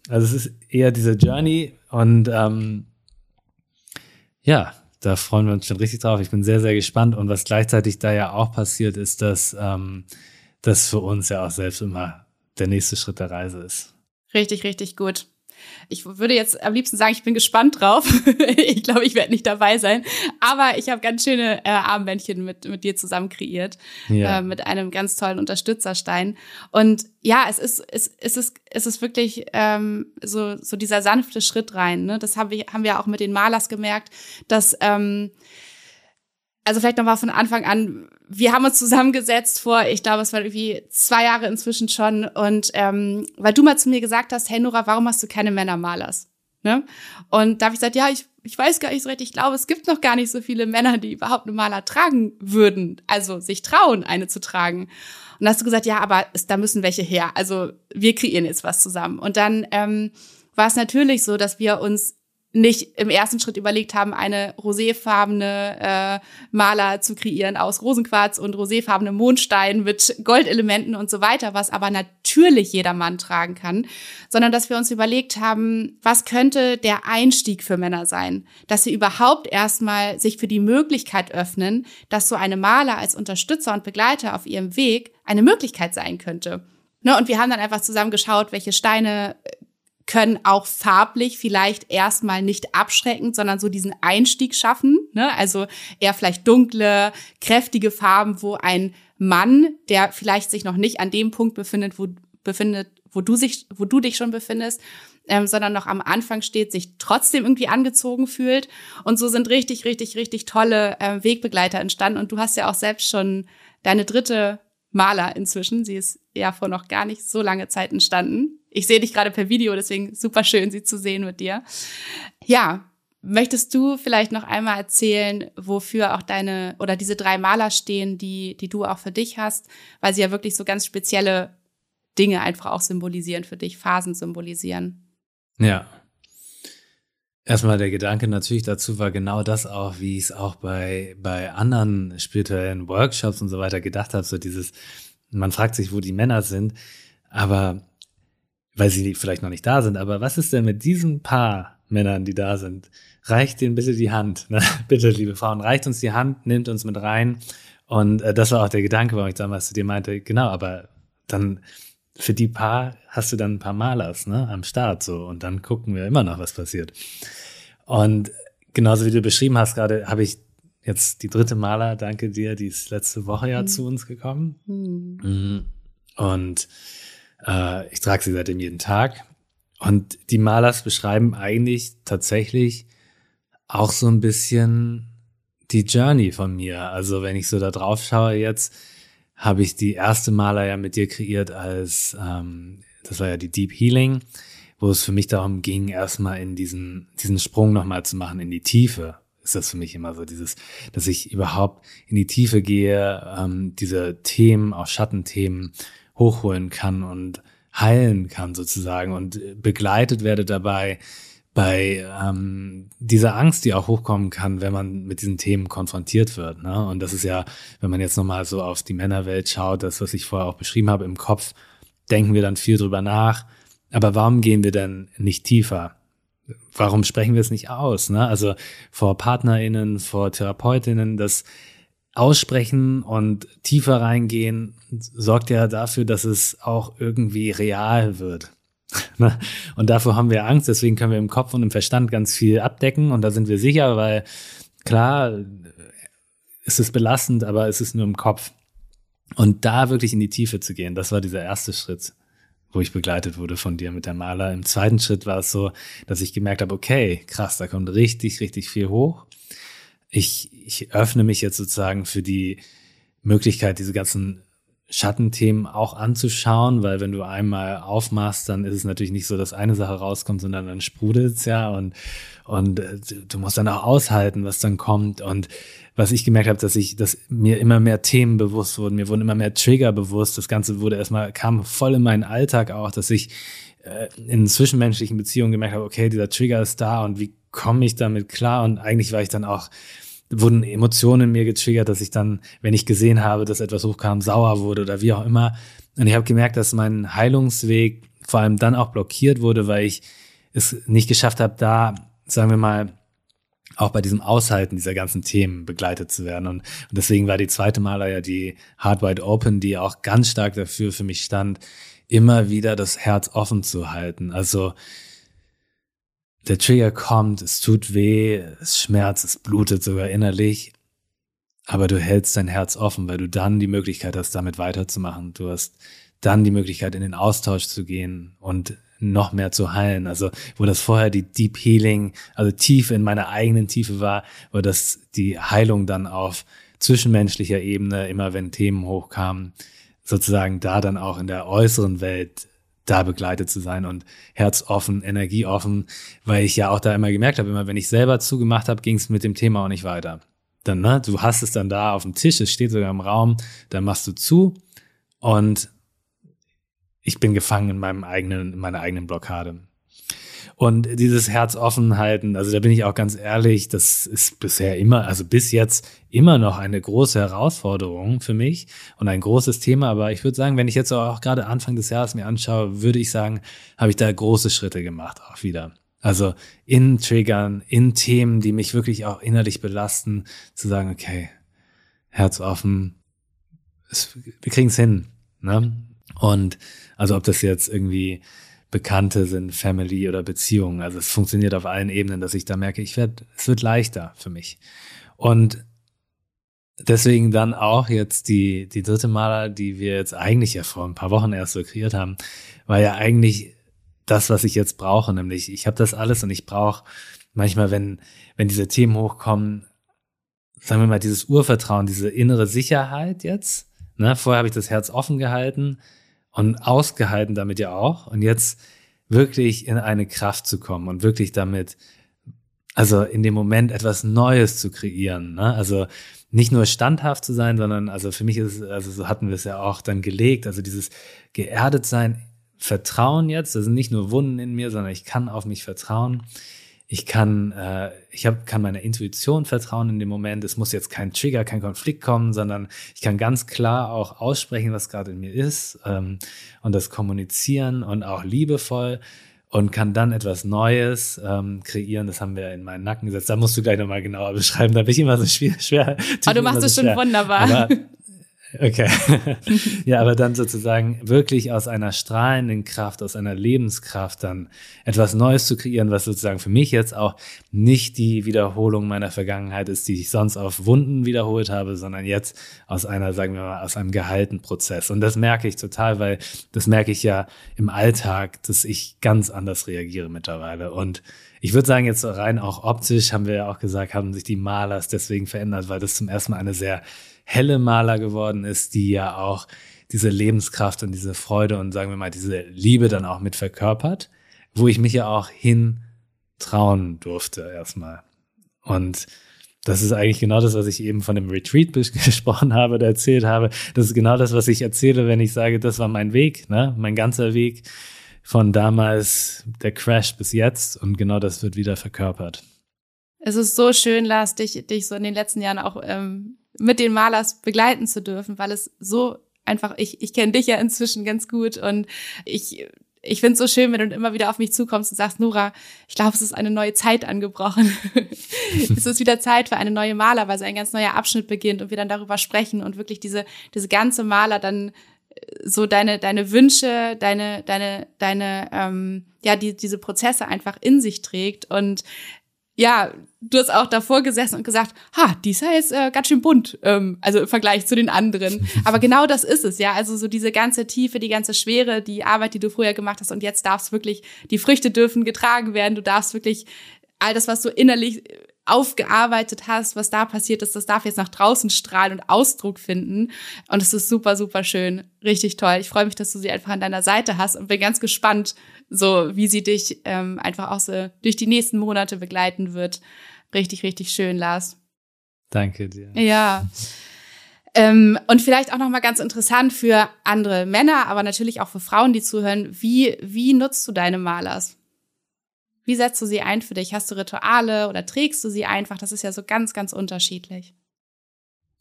Also es ist eher diese Journey und ähm, ja, da freuen wir uns schon richtig drauf. Ich bin sehr, sehr gespannt. Und was gleichzeitig da ja auch passiert, ist, dass ähm, das für uns ja auch selbst immer der nächste Schritt der Reise ist. Richtig, richtig gut. Ich würde jetzt am liebsten sagen, ich bin gespannt drauf. ich glaube, ich werde nicht dabei sein. Aber ich habe ganz schöne äh, Armbändchen mit, mit dir zusammen kreiert. Ja. Äh, mit einem ganz tollen Unterstützerstein. Und ja, es ist, es, es ist, es ist wirklich ähm, so, so dieser sanfte Schritt rein. Ne? Das haben wir, haben wir auch mit den Malers gemerkt, dass ähm, also vielleicht nochmal von Anfang an, wir haben uns zusammengesetzt vor, ich glaube, es war irgendwie zwei Jahre inzwischen schon. Und ähm, weil du mal zu mir gesagt hast, hey Nora, warum hast du keine Männermalers? Ne? Und da habe ich gesagt, ja, ich, ich weiß gar nicht so recht, ich glaube, es gibt noch gar nicht so viele Männer, die überhaupt eine Maler tragen würden, also sich trauen, eine zu tragen. Und da hast du gesagt, ja, aber es, da müssen welche her. Also wir kreieren jetzt was zusammen. Und dann ähm, war es natürlich so, dass wir uns nicht im ersten Schritt überlegt haben, eine roséfarbene äh, Maler zu kreieren aus Rosenquarz und roséfarbene Mondstein mit Goldelementen und so weiter, was aber natürlich jeder Mann tragen kann, sondern dass wir uns überlegt haben, was könnte der Einstieg für Männer sein, dass sie überhaupt erstmal sich für die Möglichkeit öffnen, dass so eine Maler als Unterstützer und Begleiter auf ihrem Weg eine Möglichkeit sein könnte. Ne, und wir haben dann einfach zusammen geschaut, welche Steine können auch farblich vielleicht erstmal nicht abschreckend, sondern so diesen Einstieg schaffen. Ne? Also eher vielleicht dunkle, kräftige Farben, wo ein Mann, der vielleicht sich noch nicht an dem Punkt befindet, wo befindet, wo du sich, wo du dich schon befindest, ähm, sondern noch am Anfang steht, sich trotzdem irgendwie angezogen fühlt. Und so sind richtig, richtig, richtig tolle äh, Wegbegleiter entstanden. Und du hast ja auch selbst schon deine dritte Maler inzwischen. Sie ist ja vor noch gar nicht so lange Zeit entstanden. Ich sehe dich gerade per Video, deswegen super schön, sie zu sehen mit dir. Ja, möchtest du vielleicht noch einmal erzählen, wofür auch deine oder diese drei Maler stehen, die, die du auch für dich hast, weil sie ja wirklich so ganz spezielle Dinge einfach auch symbolisieren für dich, Phasen symbolisieren. Ja. Erstmal der Gedanke natürlich dazu war genau das auch, wie ich es auch bei, bei anderen spirituellen Workshops und so weiter gedacht habe, so dieses, man fragt sich, wo die Männer sind, aber weil sie vielleicht noch nicht da sind, aber was ist denn mit diesen paar Männern, die da sind? Reicht denen bitte die Hand. Ne? Bitte, liebe Frauen, reicht uns die Hand, nimmt uns mit rein. Und äh, das war auch der Gedanke, warum ich damals zu dir meinte, genau, aber dann für die paar hast du dann ein paar Malers ne, am Start so und dann gucken wir immer noch, was passiert. Und genauso wie du beschrieben hast gerade, habe ich jetzt die dritte Maler, danke dir, die ist letzte Woche ja mhm. zu uns gekommen. Mhm. Und äh, ich trage sie seitdem jeden Tag. Und die Malers beschreiben eigentlich tatsächlich auch so ein bisschen die Journey von mir. Also wenn ich so da drauf schaue jetzt, habe ich die erste Maler ja mit dir kreiert als, ähm, das war ja die Deep Healing, wo es für mich darum ging, erstmal in diesen, diesen Sprung nochmal zu machen, in die Tiefe. Ist das für mich immer so, dieses, dass ich überhaupt in die Tiefe gehe, ähm, diese Themen, auch Schattenthemen hochholen kann und heilen kann sozusagen und begleitet werde dabei, bei ähm, dieser Angst, die auch hochkommen kann, wenn man mit diesen Themen konfrontiert wird. Ne? Und das ist ja, wenn man jetzt nochmal so auf die Männerwelt schaut, das, was ich vorher auch beschrieben habe, im Kopf denken wir dann viel drüber nach. Aber warum gehen wir denn nicht tiefer? Warum sprechen wir es nicht aus? Ne? Also vor PartnerInnen, vor TherapeutInnen, das Aussprechen und tiefer reingehen sorgt ja dafür, dass es auch irgendwie real wird. Ne? Und davor haben wir Angst, deswegen können wir im Kopf und im Verstand ganz viel abdecken und da sind wir sicher, weil klar ist es belastend, aber es ist nur im Kopf. Und da wirklich in die Tiefe zu gehen, das war dieser erste Schritt, wo ich begleitet wurde von dir mit der Maler. Im zweiten Schritt war es so, dass ich gemerkt habe, okay, krass, da kommt richtig, richtig viel hoch. Ich, ich öffne mich jetzt sozusagen für die Möglichkeit, diese ganzen Schattenthemen auch anzuschauen, weil wenn du einmal aufmachst, dann ist es natürlich nicht so, dass eine Sache rauskommt, sondern dann sprudelt es ja und, und äh, du musst dann auch aushalten, was dann kommt. Und was ich gemerkt habe, dass ich, dass mir immer mehr Themen bewusst wurden, mir wurden immer mehr Trigger bewusst. Das Ganze wurde erstmal, kam voll in meinen Alltag auch, dass ich äh, in zwischenmenschlichen Beziehungen gemerkt habe, okay, dieser Trigger ist da und wie komme ich damit klar? Und eigentlich war ich dann auch wurden Emotionen in mir getriggert, dass ich dann, wenn ich gesehen habe, dass etwas hochkam, sauer wurde oder wie auch immer. Und ich habe gemerkt, dass mein Heilungsweg vor allem dann auch blockiert wurde, weil ich es nicht geschafft habe, da, sagen wir mal, auch bei diesem Aushalten dieser ganzen Themen begleitet zu werden. Und, und deswegen war die zweite Maler ja die Hard Wide Open, die auch ganz stark dafür für mich stand, immer wieder das Herz offen zu halten. Also der Trigger kommt, es tut weh, es schmerzt, es blutet sogar innerlich, aber du hältst dein Herz offen, weil du dann die Möglichkeit hast, damit weiterzumachen. Du hast dann die Möglichkeit, in den Austausch zu gehen und noch mehr zu heilen. Also, wo das vorher die Deep Healing, also tief in meiner eigenen Tiefe war, wo das die Heilung dann auf zwischenmenschlicher Ebene, immer wenn Themen hochkamen, sozusagen da dann auch in der äußeren Welt da begleitet zu sein und herzoffen, energieoffen, weil ich ja auch da immer gemerkt habe, immer wenn ich selber zugemacht habe, ging es mit dem Thema auch nicht weiter. Dann, ne, du hast es dann da auf dem Tisch, es steht sogar im Raum, dann machst du zu und ich bin gefangen in meinem eigenen, in meiner eigenen Blockade. Und dieses Herz offen halten, also da bin ich auch ganz ehrlich, das ist bisher immer, also bis jetzt immer noch eine große Herausforderung für mich und ein großes Thema. Aber ich würde sagen, wenn ich jetzt auch gerade Anfang des Jahres mir anschaue, würde ich sagen, habe ich da große Schritte gemacht auch wieder. Also in Triggern, in Themen, die mich wirklich auch innerlich belasten, zu sagen, okay, Herz offen, es, wir kriegen es hin. Ne? Und also ob das jetzt irgendwie Bekannte sind, Family oder Beziehungen. Also es funktioniert auf allen Ebenen, dass ich da merke, ich werde, es wird leichter für mich. Und deswegen dann auch jetzt die, die dritte Maler, die wir jetzt eigentlich ja vor ein paar Wochen erst so kreiert haben, war ja eigentlich das, was ich jetzt brauche, nämlich ich habe das alles und ich brauche manchmal, wenn, wenn diese Themen hochkommen, sagen wir mal, dieses Urvertrauen, diese innere Sicherheit jetzt. Ne? Vorher habe ich das Herz offen gehalten, und ausgehalten damit ja auch. Und jetzt wirklich in eine Kraft zu kommen und wirklich damit also in dem Moment etwas Neues zu kreieren. Ne? Also nicht nur standhaft zu sein, sondern also für mich ist also so hatten wir es ja auch dann gelegt, also dieses geerdet sein, Vertrauen jetzt, das sind nicht nur Wunden in mir, sondern ich kann auf mich vertrauen. Ich kann, äh, ich hab, kann meiner Intuition vertrauen in dem Moment. Es muss jetzt kein Trigger, kein Konflikt kommen, sondern ich kann ganz klar auch aussprechen, was gerade in mir ist ähm, und das kommunizieren und auch liebevoll und kann dann etwas Neues ähm, kreieren. Das haben wir in meinen Nacken gesetzt. Da musst du gleich nochmal genauer beschreiben. Da bin ich immer so schwer. schwer Aber du machst es schon wunderbar. Aber Okay. ja, aber dann sozusagen wirklich aus einer strahlenden Kraft, aus einer Lebenskraft dann etwas Neues zu kreieren, was sozusagen für mich jetzt auch nicht die Wiederholung meiner Vergangenheit ist, die ich sonst auf Wunden wiederholt habe, sondern jetzt aus einer, sagen wir mal, aus einem gehaltenen Prozess. Und das merke ich total, weil das merke ich ja im Alltag, dass ich ganz anders reagiere mittlerweile. Und ich würde sagen, jetzt rein auch optisch haben wir ja auch gesagt, haben sich die Malers deswegen verändert, weil das zum ersten Mal eine sehr helle Maler geworden ist, die ja auch diese Lebenskraft und diese Freude und sagen wir mal diese Liebe dann auch mit verkörpert, wo ich mich ja auch hin trauen durfte erstmal. Und das ist eigentlich genau das, was ich eben von dem Retreat gesprochen habe oder erzählt habe. Das ist genau das, was ich erzähle, wenn ich sage, das war mein Weg, ne? mein ganzer Weg von damals, der Crash bis jetzt. Und genau das wird wieder verkörpert. Es ist so schön, Lars, dich, dich so in den letzten Jahren auch ähm, mit den Malers begleiten zu dürfen, weil es so einfach, ich, ich kenne dich ja inzwischen ganz gut und ich, ich finde es so schön, wenn du immer wieder auf mich zukommst und sagst, Nora, ich glaube, es ist eine neue Zeit angebrochen. es ist wieder Zeit für eine neue Maler, weil so ein ganz neuer Abschnitt beginnt und wir dann darüber sprechen und wirklich diese, diese ganze Maler dann äh, so deine, deine Wünsche, deine, deine, deine, ähm, ja, die, diese Prozesse einfach in sich trägt und ja, du hast auch davor gesessen und gesagt, ha, dieser ist äh, ganz schön bunt, ähm, also im Vergleich zu den anderen. Aber genau das ist es, ja. Also so diese ganze Tiefe, die ganze Schwere, die Arbeit, die du früher gemacht hast und jetzt darfst wirklich, die Früchte dürfen getragen werden. Du darfst wirklich all das, was du innerlich aufgearbeitet hast, was da passiert ist, das darf jetzt nach draußen strahlen und Ausdruck finden. Und es ist super, super schön. Richtig toll. Ich freue mich, dass du sie einfach an deiner Seite hast und bin ganz gespannt, so wie sie dich ähm, einfach auch so durch die nächsten Monate begleiten wird. Richtig, richtig schön, Lars. Danke dir. Ja. Ähm, und vielleicht auch noch mal ganz interessant für andere Männer, aber natürlich auch für Frauen, die zuhören. Wie wie nutzt du deine Malers? Wie setzt du sie ein für dich? Hast du Rituale oder trägst du sie einfach? Das ist ja so ganz, ganz unterschiedlich.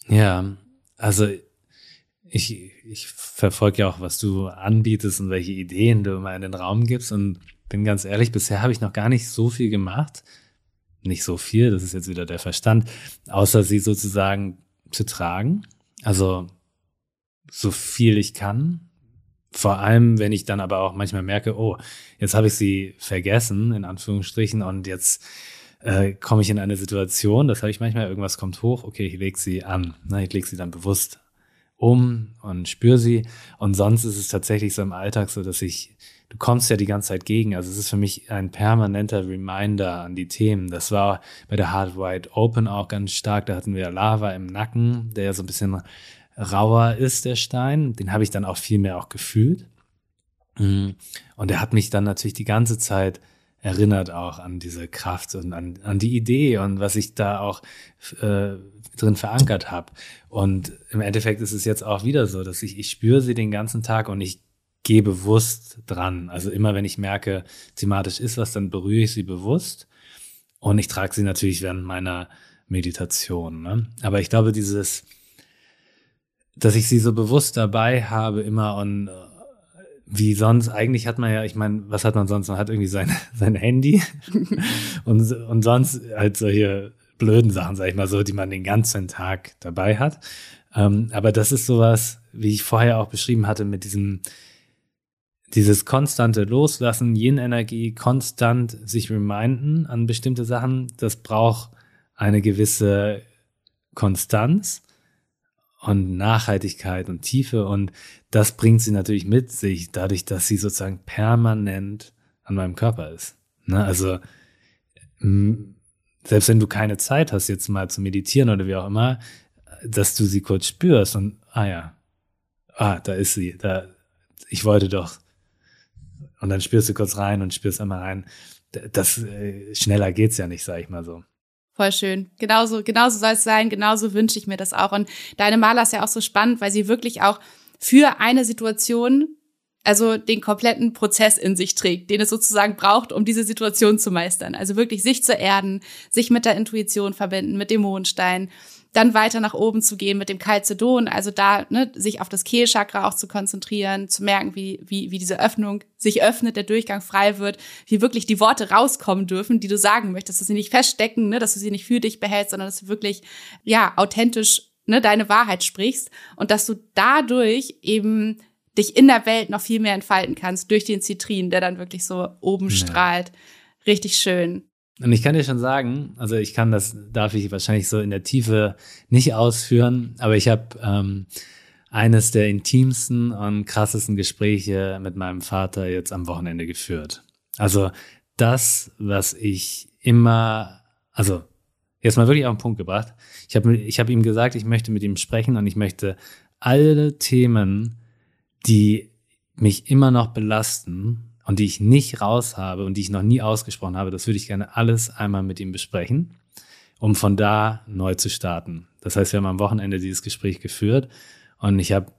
Ja, also ich, ich verfolge ja auch, was du anbietest und welche Ideen du immer in den Raum gibst. Und bin ganz ehrlich, bisher habe ich noch gar nicht so viel gemacht. Nicht so viel, das ist jetzt wieder der Verstand, außer sie sozusagen zu tragen. Also so viel ich kann, vor allem, wenn ich dann aber auch manchmal merke, oh, jetzt habe ich sie vergessen, in Anführungsstrichen, und jetzt äh, komme ich in eine Situation, das habe ich manchmal, irgendwas kommt hoch, okay, ich lege sie an. Ne, ich lege sie dann bewusst um und spüre sie. Und sonst ist es tatsächlich so im Alltag so, dass ich, du kommst ja die ganze Zeit gegen. Also es ist für mich ein permanenter Reminder an die Themen. Das war bei der Hard Wide Open auch ganz stark. Da hatten wir Lava im Nacken, der ja so ein bisschen rauer ist, der Stein. Den habe ich dann auch viel mehr auch gefühlt. Mm. Und er hat mich dann natürlich die ganze Zeit erinnert auch an diese Kraft und an, an die Idee und was ich da auch äh, drin verankert habe. Und im Endeffekt ist es jetzt auch wieder so, dass ich, ich spüre sie den ganzen Tag und ich gehe bewusst dran. Also immer wenn ich merke, thematisch ist was, dann berühre ich sie bewusst. Und ich trage sie natürlich während meiner Meditation. Ne? Aber ich glaube, dieses, dass ich sie so bewusst dabei habe immer und äh, wie sonst, eigentlich hat man ja, ich meine, was hat man sonst? Man hat irgendwie sein, sein Handy und, und sonst halt solche blöden Sachen, sag ich mal so, die man den ganzen Tag dabei hat. Ähm, aber das ist sowas, wie ich vorher auch beschrieben hatte, mit diesem, dieses konstante Loslassen, Yin-Energie, konstant sich reminden an bestimmte Sachen, das braucht eine gewisse Konstanz und Nachhaltigkeit und Tiefe und das bringt sie natürlich mit sich, dadurch, dass sie sozusagen permanent an meinem Körper ist. Ne? Also selbst wenn du keine Zeit hast, jetzt mal zu meditieren oder wie auch immer, dass du sie kurz spürst und ah ja, ah, da ist sie, da, ich wollte doch und dann spürst du kurz rein und spürst einmal rein. Das äh, schneller geht's ja nicht, sag ich mal so. Voll schön. Genauso, genauso soll es sein. Genauso wünsche ich mir das auch. Und deine Maler ist ja auch so spannend, weil sie wirklich auch für eine Situation also den kompletten Prozess in sich trägt, den es sozusagen braucht, um diese Situation zu meistern. Also wirklich sich zu erden, sich mit der Intuition verbinden, mit dem Mondstein, dann weiter nach oben zu gehen mit dem Calcedon, also da ne, sich auf das Kehlchakra auch zu konzentrieren, zu merken, wie, wie, wie diese Öffnung sich öffnet, der Durchgang frei wird, wie wirklich die Worte rauskommen dürfen, die du sagen möchtest, dass sie nicht feststecken, ne, dass du sie nicht für dich behältst, sondern dass du wirklich ja authentisch ne, deine Wahrheit sprichst und dass du dadurch eben dich in der Welt noch viel mehr entfalten kannst durch den Zitrin, der dann wirklich so oben ja. strahlt. Richtig schön. Und ich kann dir schon sagen, also ich kann das, darf ich wahrscheinlich so in der Tiefe nicht ausführen, aber ich habe ähm, eines der intimsten und krassesten Gespräche mit meinem Vater jetzt am Wochenende geführt. Also das, was ich immer, also jetzt mal wirklich auf den Punkt gebracht. Ich habe ich hab ihm gesagt, ich möchte mit ihm sprechen und ich möchte alle Themen, die mich immer noch belasten, und die ich nicht raus habe und die ich noch nie ausgesprochen habe, das würde ich gerne alles einmal mit ihm besprechen, um von da neu zu starten. Das heißt, wir haben am Wochenende dieses Gespräch geführt und ich habe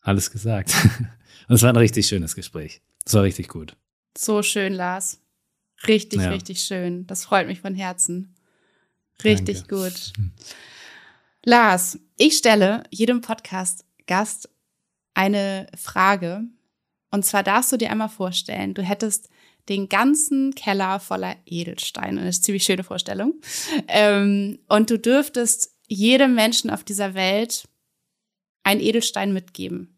alles gesagt. Und es war ein richtig schönes Gespräch. Es war richtig gut. So schön, Lars. Richtig, ja. richtig schön. Das freut mich von Herzen. Richtig Danke. gut. Hm. Lars, ich stelle jedem Podcast-Gast eine Frage, und zwar darfst du dir einmal vorstellen, du hättest den ganzen Keller voller Edelsteine. Das ist eine ziemlich schöne Vorstellung. Ähm, und du dürftest jedem Menschen auf dieser Welt einen Edelstein mitgeben.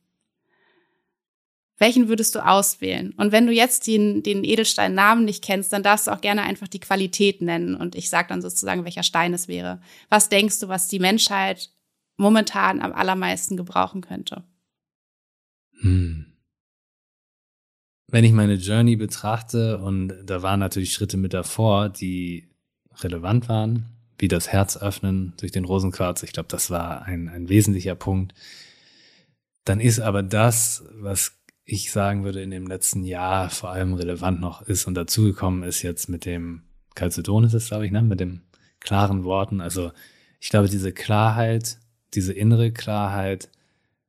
Welchen würdest du auswählen? Und wenn du jetzt den, den Edelstein-Namen nicht kennst, dann darfst du auch gerne einfach die Qualität nennen. Und ich sage dann sozusagen, welcher Stein es wäre. Was denkst du, was die Menschheit momentan am allermeisten gebrauchen könnte? Hm wenn ich meine Journey betrachte, und da waren natürlich Schritte mit davor, die relevant waren, wie das Herz öffnen durch den Rosenquarz, ich glaube, das war ein, ein wesentlicher Punkt, dann ist aber das, was ich sagen würde, in dem letzten Jahr vor allem relevant noch ist und dazugekommen ist jetzt mit dem Calcedon ist es, glaube ich, ne? mit dem klaren Worten. Also ich glaube, diese Klarheit, diese innere Klarheit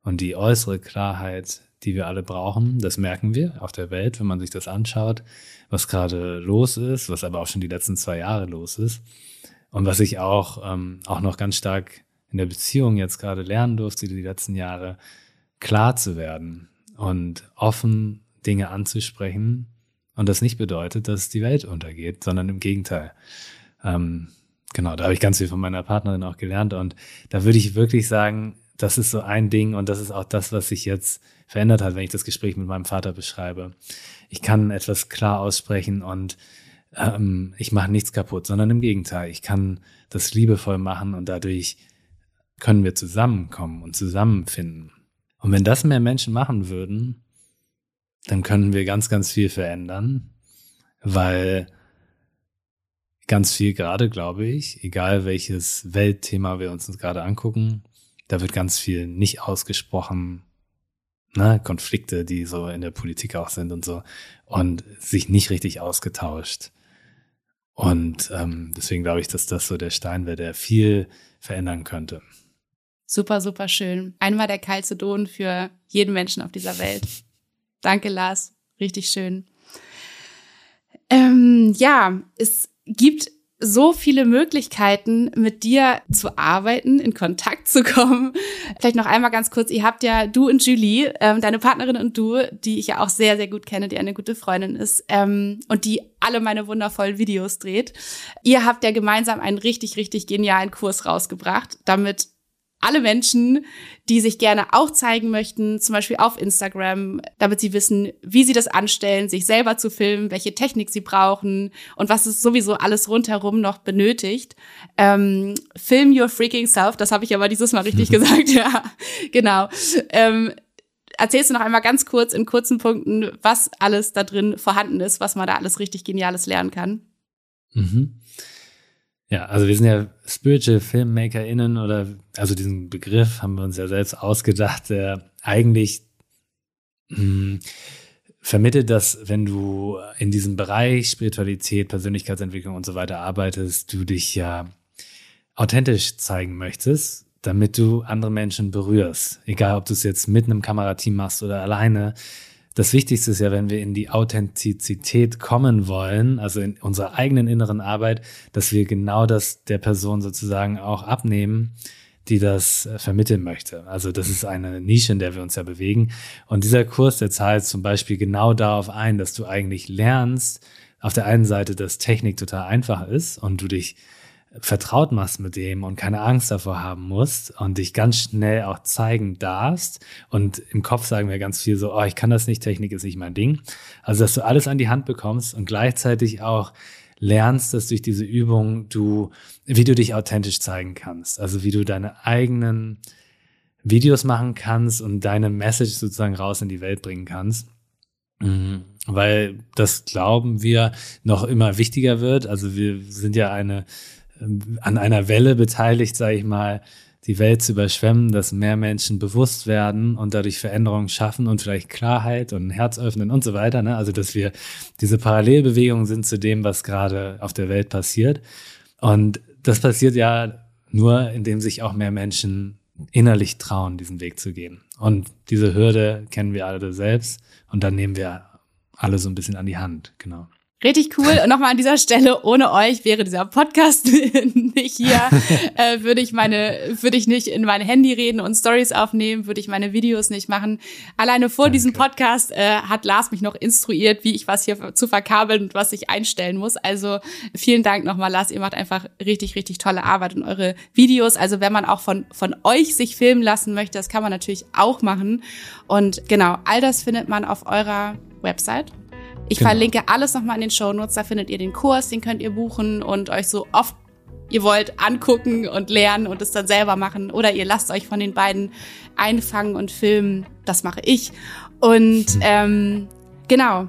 und die äußere Klarheit die wir alle brauchen. Das merken wir auf der Welt, wenn man sich das anschaut, was gerade los ist, was aber auch schon die letzten zwei Jahre los ist. Und was ich auch, ähm, auch noch ganz stark in der Beziehung jetzt gerade lernen durfte, die letzten Jahre, klar zu werden und offen Dinge anzusprechen. Und das nicht bedeutet, dass die Welt untergeht, sondern im Gegenteil. Ähm, genau, da habe ich ganz viel von meiner Partnerin auch gelernt. Und da würde ich wirklich sagen, das ist so ein Ding und das ist auch das, was sich jetzt verändert hat, wenn ich das Gespräch mit meinem Vater beschreibe. Ich kann etwas klar aussprechen und ähm, ich mache nichts kaputt, sondern im Gegenteil, ich kann das liebevoll machen und dadurch können wir zusammenkommen und zusammenfinden. Und wenn das mehr Menschen machen würden, dann können wir ganz, ganz viel verändern, weil ganz viel gerade, glaube ich, egal welches Weltthema wir uns gerade angucken, da wird ganz viel nicht ausgesprochen, ne, Konflikte, die so in der Politik auch sind und so, und sich nicht richtig ausgetauscht. Und ähm, deswegen glaube ich, dass das so der Stein wäre, der viel verändern könnte. Super, super schön. Einmal der Calcedon für jeden Menschen auf dieser Welt. Danke, Lars. Richtig schön. Ähm, ja, es gibt so viele Möglichkeiten, mit dir zu arbeiten, in Kontakt zu kommen. Vielleicht noch einmal ganz kurz, ihr habt ja, du und Julie, ähm, deine Partnerin und du, die ich ja auch sehr, sehr gut kenne, die eine gute Freundin ist ähm, und die alle meine wundervollen Videos dreht. Ihr habt ja gemeinsam einen richtig, richtig genialen Kurs rausgebracht, damit alle Menschen, die sich gerne auch zeigen möchten, zum Beispiel auf Instagram, damit sie wissen, wie sie das anstellen, sich selber zu filmen, welche Technik sie brauchen und was es sowieso alles rundherum noch benötigt. Ähm, Film Your Freaking Self, das habe ich aber dieses Mal richtig gesagt, ja, genau. Ähm, erzählst du noch einmal ganz kurz in kurzen Punkten, was alles da drin vorhanden ist, was man da alles richtig Geniales lernen kann? Mhm. Ja, also wir sind ja Spiritual FilmmakerInnen oder, also diesen Begriff haben wir uns ja selbst ausgedacht, der eigentlich mh, hm, vermittelt, dass wenn du in diesem Bereich Spiritualität, Persönlichkeitsentwicklung und so weiter arbeitest, du dich ja authentisch zeigen möchtest, damit du andere Menschen berührst. Egal, ob du es jetzt mit einem Kamerateam machst oder alleine. Das Wichtigste ist ja, wenn wir in die Authentizität kommen wollen, also in unserer eigenen inneren Arbeit, dass wir genau das der Person sozusagen auch abnehmen, die das äh, vermitteln möchte. Also das ist eine Nische, in der wir uns ja bewegen. Und dieser Kurs, der zahlt zum Beispiel genau darauf ein, dass du eigentlich lernst, auf der einen Seite, dass Technik total einfach ist und du dich vertraut machst mit dem und keine Angst davor haben musst und dich ganz schnell auch zeigen darfst. Und im Kopf sagen wir ganz viel so, oh, ich kann das nicht, Technik ist nicht mein Ding. Also, dass du alles an die Hand bekommst und gleichzeitig auch lernst, dass durch diese Übung du, wie du dich authentisch zeigen kannst. Also wie du deine eigenen Videos machen kannst und deine Message sozusagen raus in die Welt bringen kannst. Mhm. Weil das glauben wir noch immer wichtiger wird. Also wir sind ja eine, an einer Welle beteiligt, sage ich mal, die Welt zu überschwemmen, dass mehr Menschen bewusst werden und dadurch Veränderungen schaffen und vielleicht Klarheit und Herz öffnen und so weiter. Ne? Also, dass wir diese Parallelbewegungen sind zu dem, was gerade auf der Welt passiert. Und das passiert ja nur, indem sich auch mehr Menschen innerlich trauen, diesen Weg zu gehen. Und diese Hürde kennen wir alle selbst und dann nehmen wir alle so ein bisschen an die Hand, genau. Richtig cool. Und nochmal an dieser Stelle, ohne euch wäre dieser Podcast nicht hier. Äh, würde ich meine, würde ich nicht in mein Handy reden und Stories aufnehmen, würde ich meine Videos nicht machen. Alleine vor Danke. diesem Podcast äh, hat Lars mich noch instruiert, wie ich was hier zu verkabeln und was ich einstellen muss. Also vielen Dank nochmal, Lars. Ihr macht einfach richtig, richtig tolle Arbeit und eure Videos. Also wenn man auch von, von euch sich filmen lassen möchte, das kann man natürlich auch machen. Und genau, all das findet man auf eurer Website ich genau. verlinke alles nochmal in den Show Notes. Da findet ihr den Kurs, den könnt ihr buchen und euch so oft ihr wollt angucken und lernen und es dann selber machen. Oder ihr lasst euch von den beiden einfangen und filmen. Das mache ich. Und hm. ähm, genau.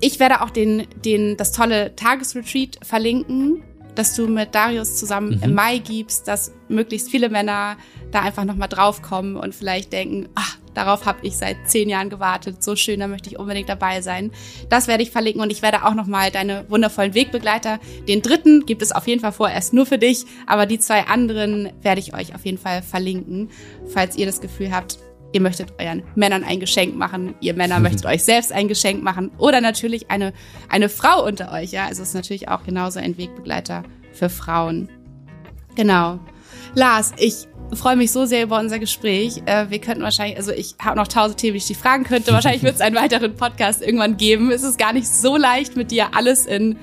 Ich werde auch den, den, das tolle Tagesretreat verlinken, dass du mit Darius zusammen mhm. im Mai gibst, dass möglichst viele Männer da einfach nochmal draufkommen und vielleicht denken, ach, darauf habe ich seit zehn Jahren gewartet, so schön, da möchte ich unbedingt dabei sein. Das werde ich verlinken und ich werde auch nochmal deine wundervollen Wegbegleiter, den dritten gibt es auf jeden Fall vorerst nur für dich, aber die zwei anderen werde ich euch auf jeden Fall verlinken, falls ihr das Gefühl habt, ihr möchtet euren Männern ein Geschenk machen, ihr Männer möchtet euch selbst ein Geschenk machen oder natürlich eine, eine Frau unter euch, ja, also es ist natürlich auch genauso ein Wegbegleiter für Frauen. Genau. Lars, ich freue mich so sehr über unser Gespräch. Äh, wir könnten wahrscheinlich, also ich habe noch tausend Themen, die ich dich fragen könnte. Wahrscheinlich wird es einen weiteren Podcast irgendwann geben. Es ist gar nicht so leicht, mit dir alles in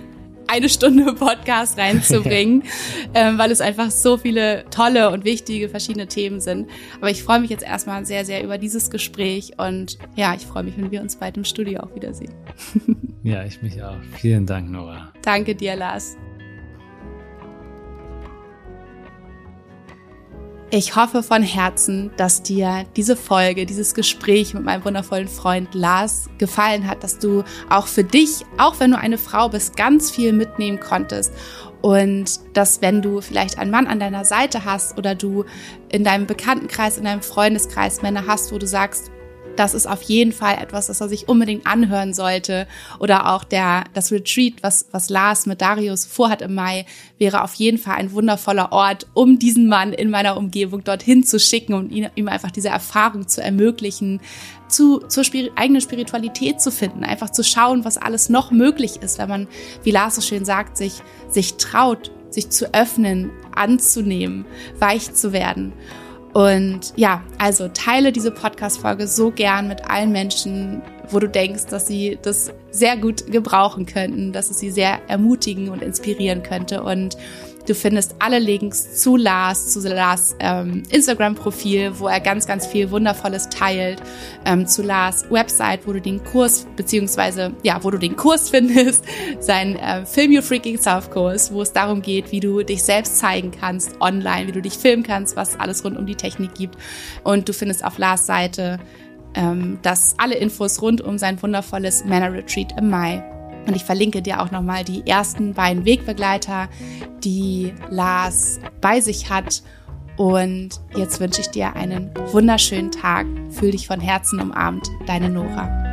eine Stunde Podcast reinzubringen, ähm, weil es einfach so viele tolle und wichtige verschiedene Themen sind. Aber ich freue mich jetzt erstmal sehr, sehr über dieses Gespräch und ja, ich freue mich, wenn wir uns bald im Studio auch wiedersehen. ja, ich mich auch. Vielen Dank, Nora. Danke dir, Lars. Ich hoffe von Herzen, dass dir diese Folge, dieses Gespräch mit meinem wundervollen Freund Lars gefallen hat, dass du auch für dich, auch wenn du eine Frau bist, ganz viel mitnehmen konntest. Und dass wenn du vielleicht einen Mann an deiner Seite hast oder du in deinem Bekanntenkreis, in deinem Freundeskreis Männer hast, wo du sagst, das ist auf jeden Fall etwas, das er sich unbedingt anhören sollte. Oder auch der, das Retreat, was, was Lars mit Darius vorhat im Mai, wäre auf jeden Fall ein wundervoller Ort, um diesen Mann in meiner Umgebung dorthin zu schicken und ihm, ihm einfach diese Erfahrung zu ermöglichen, zu, zur Spir eigenen Spiritualität zu finden, einfach zu schauen, was alles noch möglich ist, wenn man, wie Lars so schön sagt, sich, sich traut, sich zu öffnen, anzunehmen, weich zu werden. Und ja, also teile diese Podcast-Folge so gern mit allen Menschen, wo du denkst, dass sie das sehr gut gebrauchen könnten, dass es sie sehr ermutigen und inspirieren könnte. Und Du findest alle Links zu Lars, zu Lars ähm, Instagram-Profil, wo er ganz, ganz viel Wundervolles teilt, ähm, zu Lars Website, wo du den Kurs, beziehungsweise, ja, wo du den Kurs findest, sein äh, Film Your Freaking Self-Kurs, wo es darum geht, wie du dich selbst zeigen kannst online, wie du dich filmen kannst, was alles rund um die Technik gibt. Und du findest auf Lars Seite ähm, das alle Infos rund um sein wundervolles Manor Retreat im Mai. Und ich verlinke dir auch nochmal die ersten beiden Wegbegleiter, die Lars bei sich hat. Und jetzt wünsche ich dir einen wunderschönen Tag. Fühl dich von Herzen umarmt, deine Nora.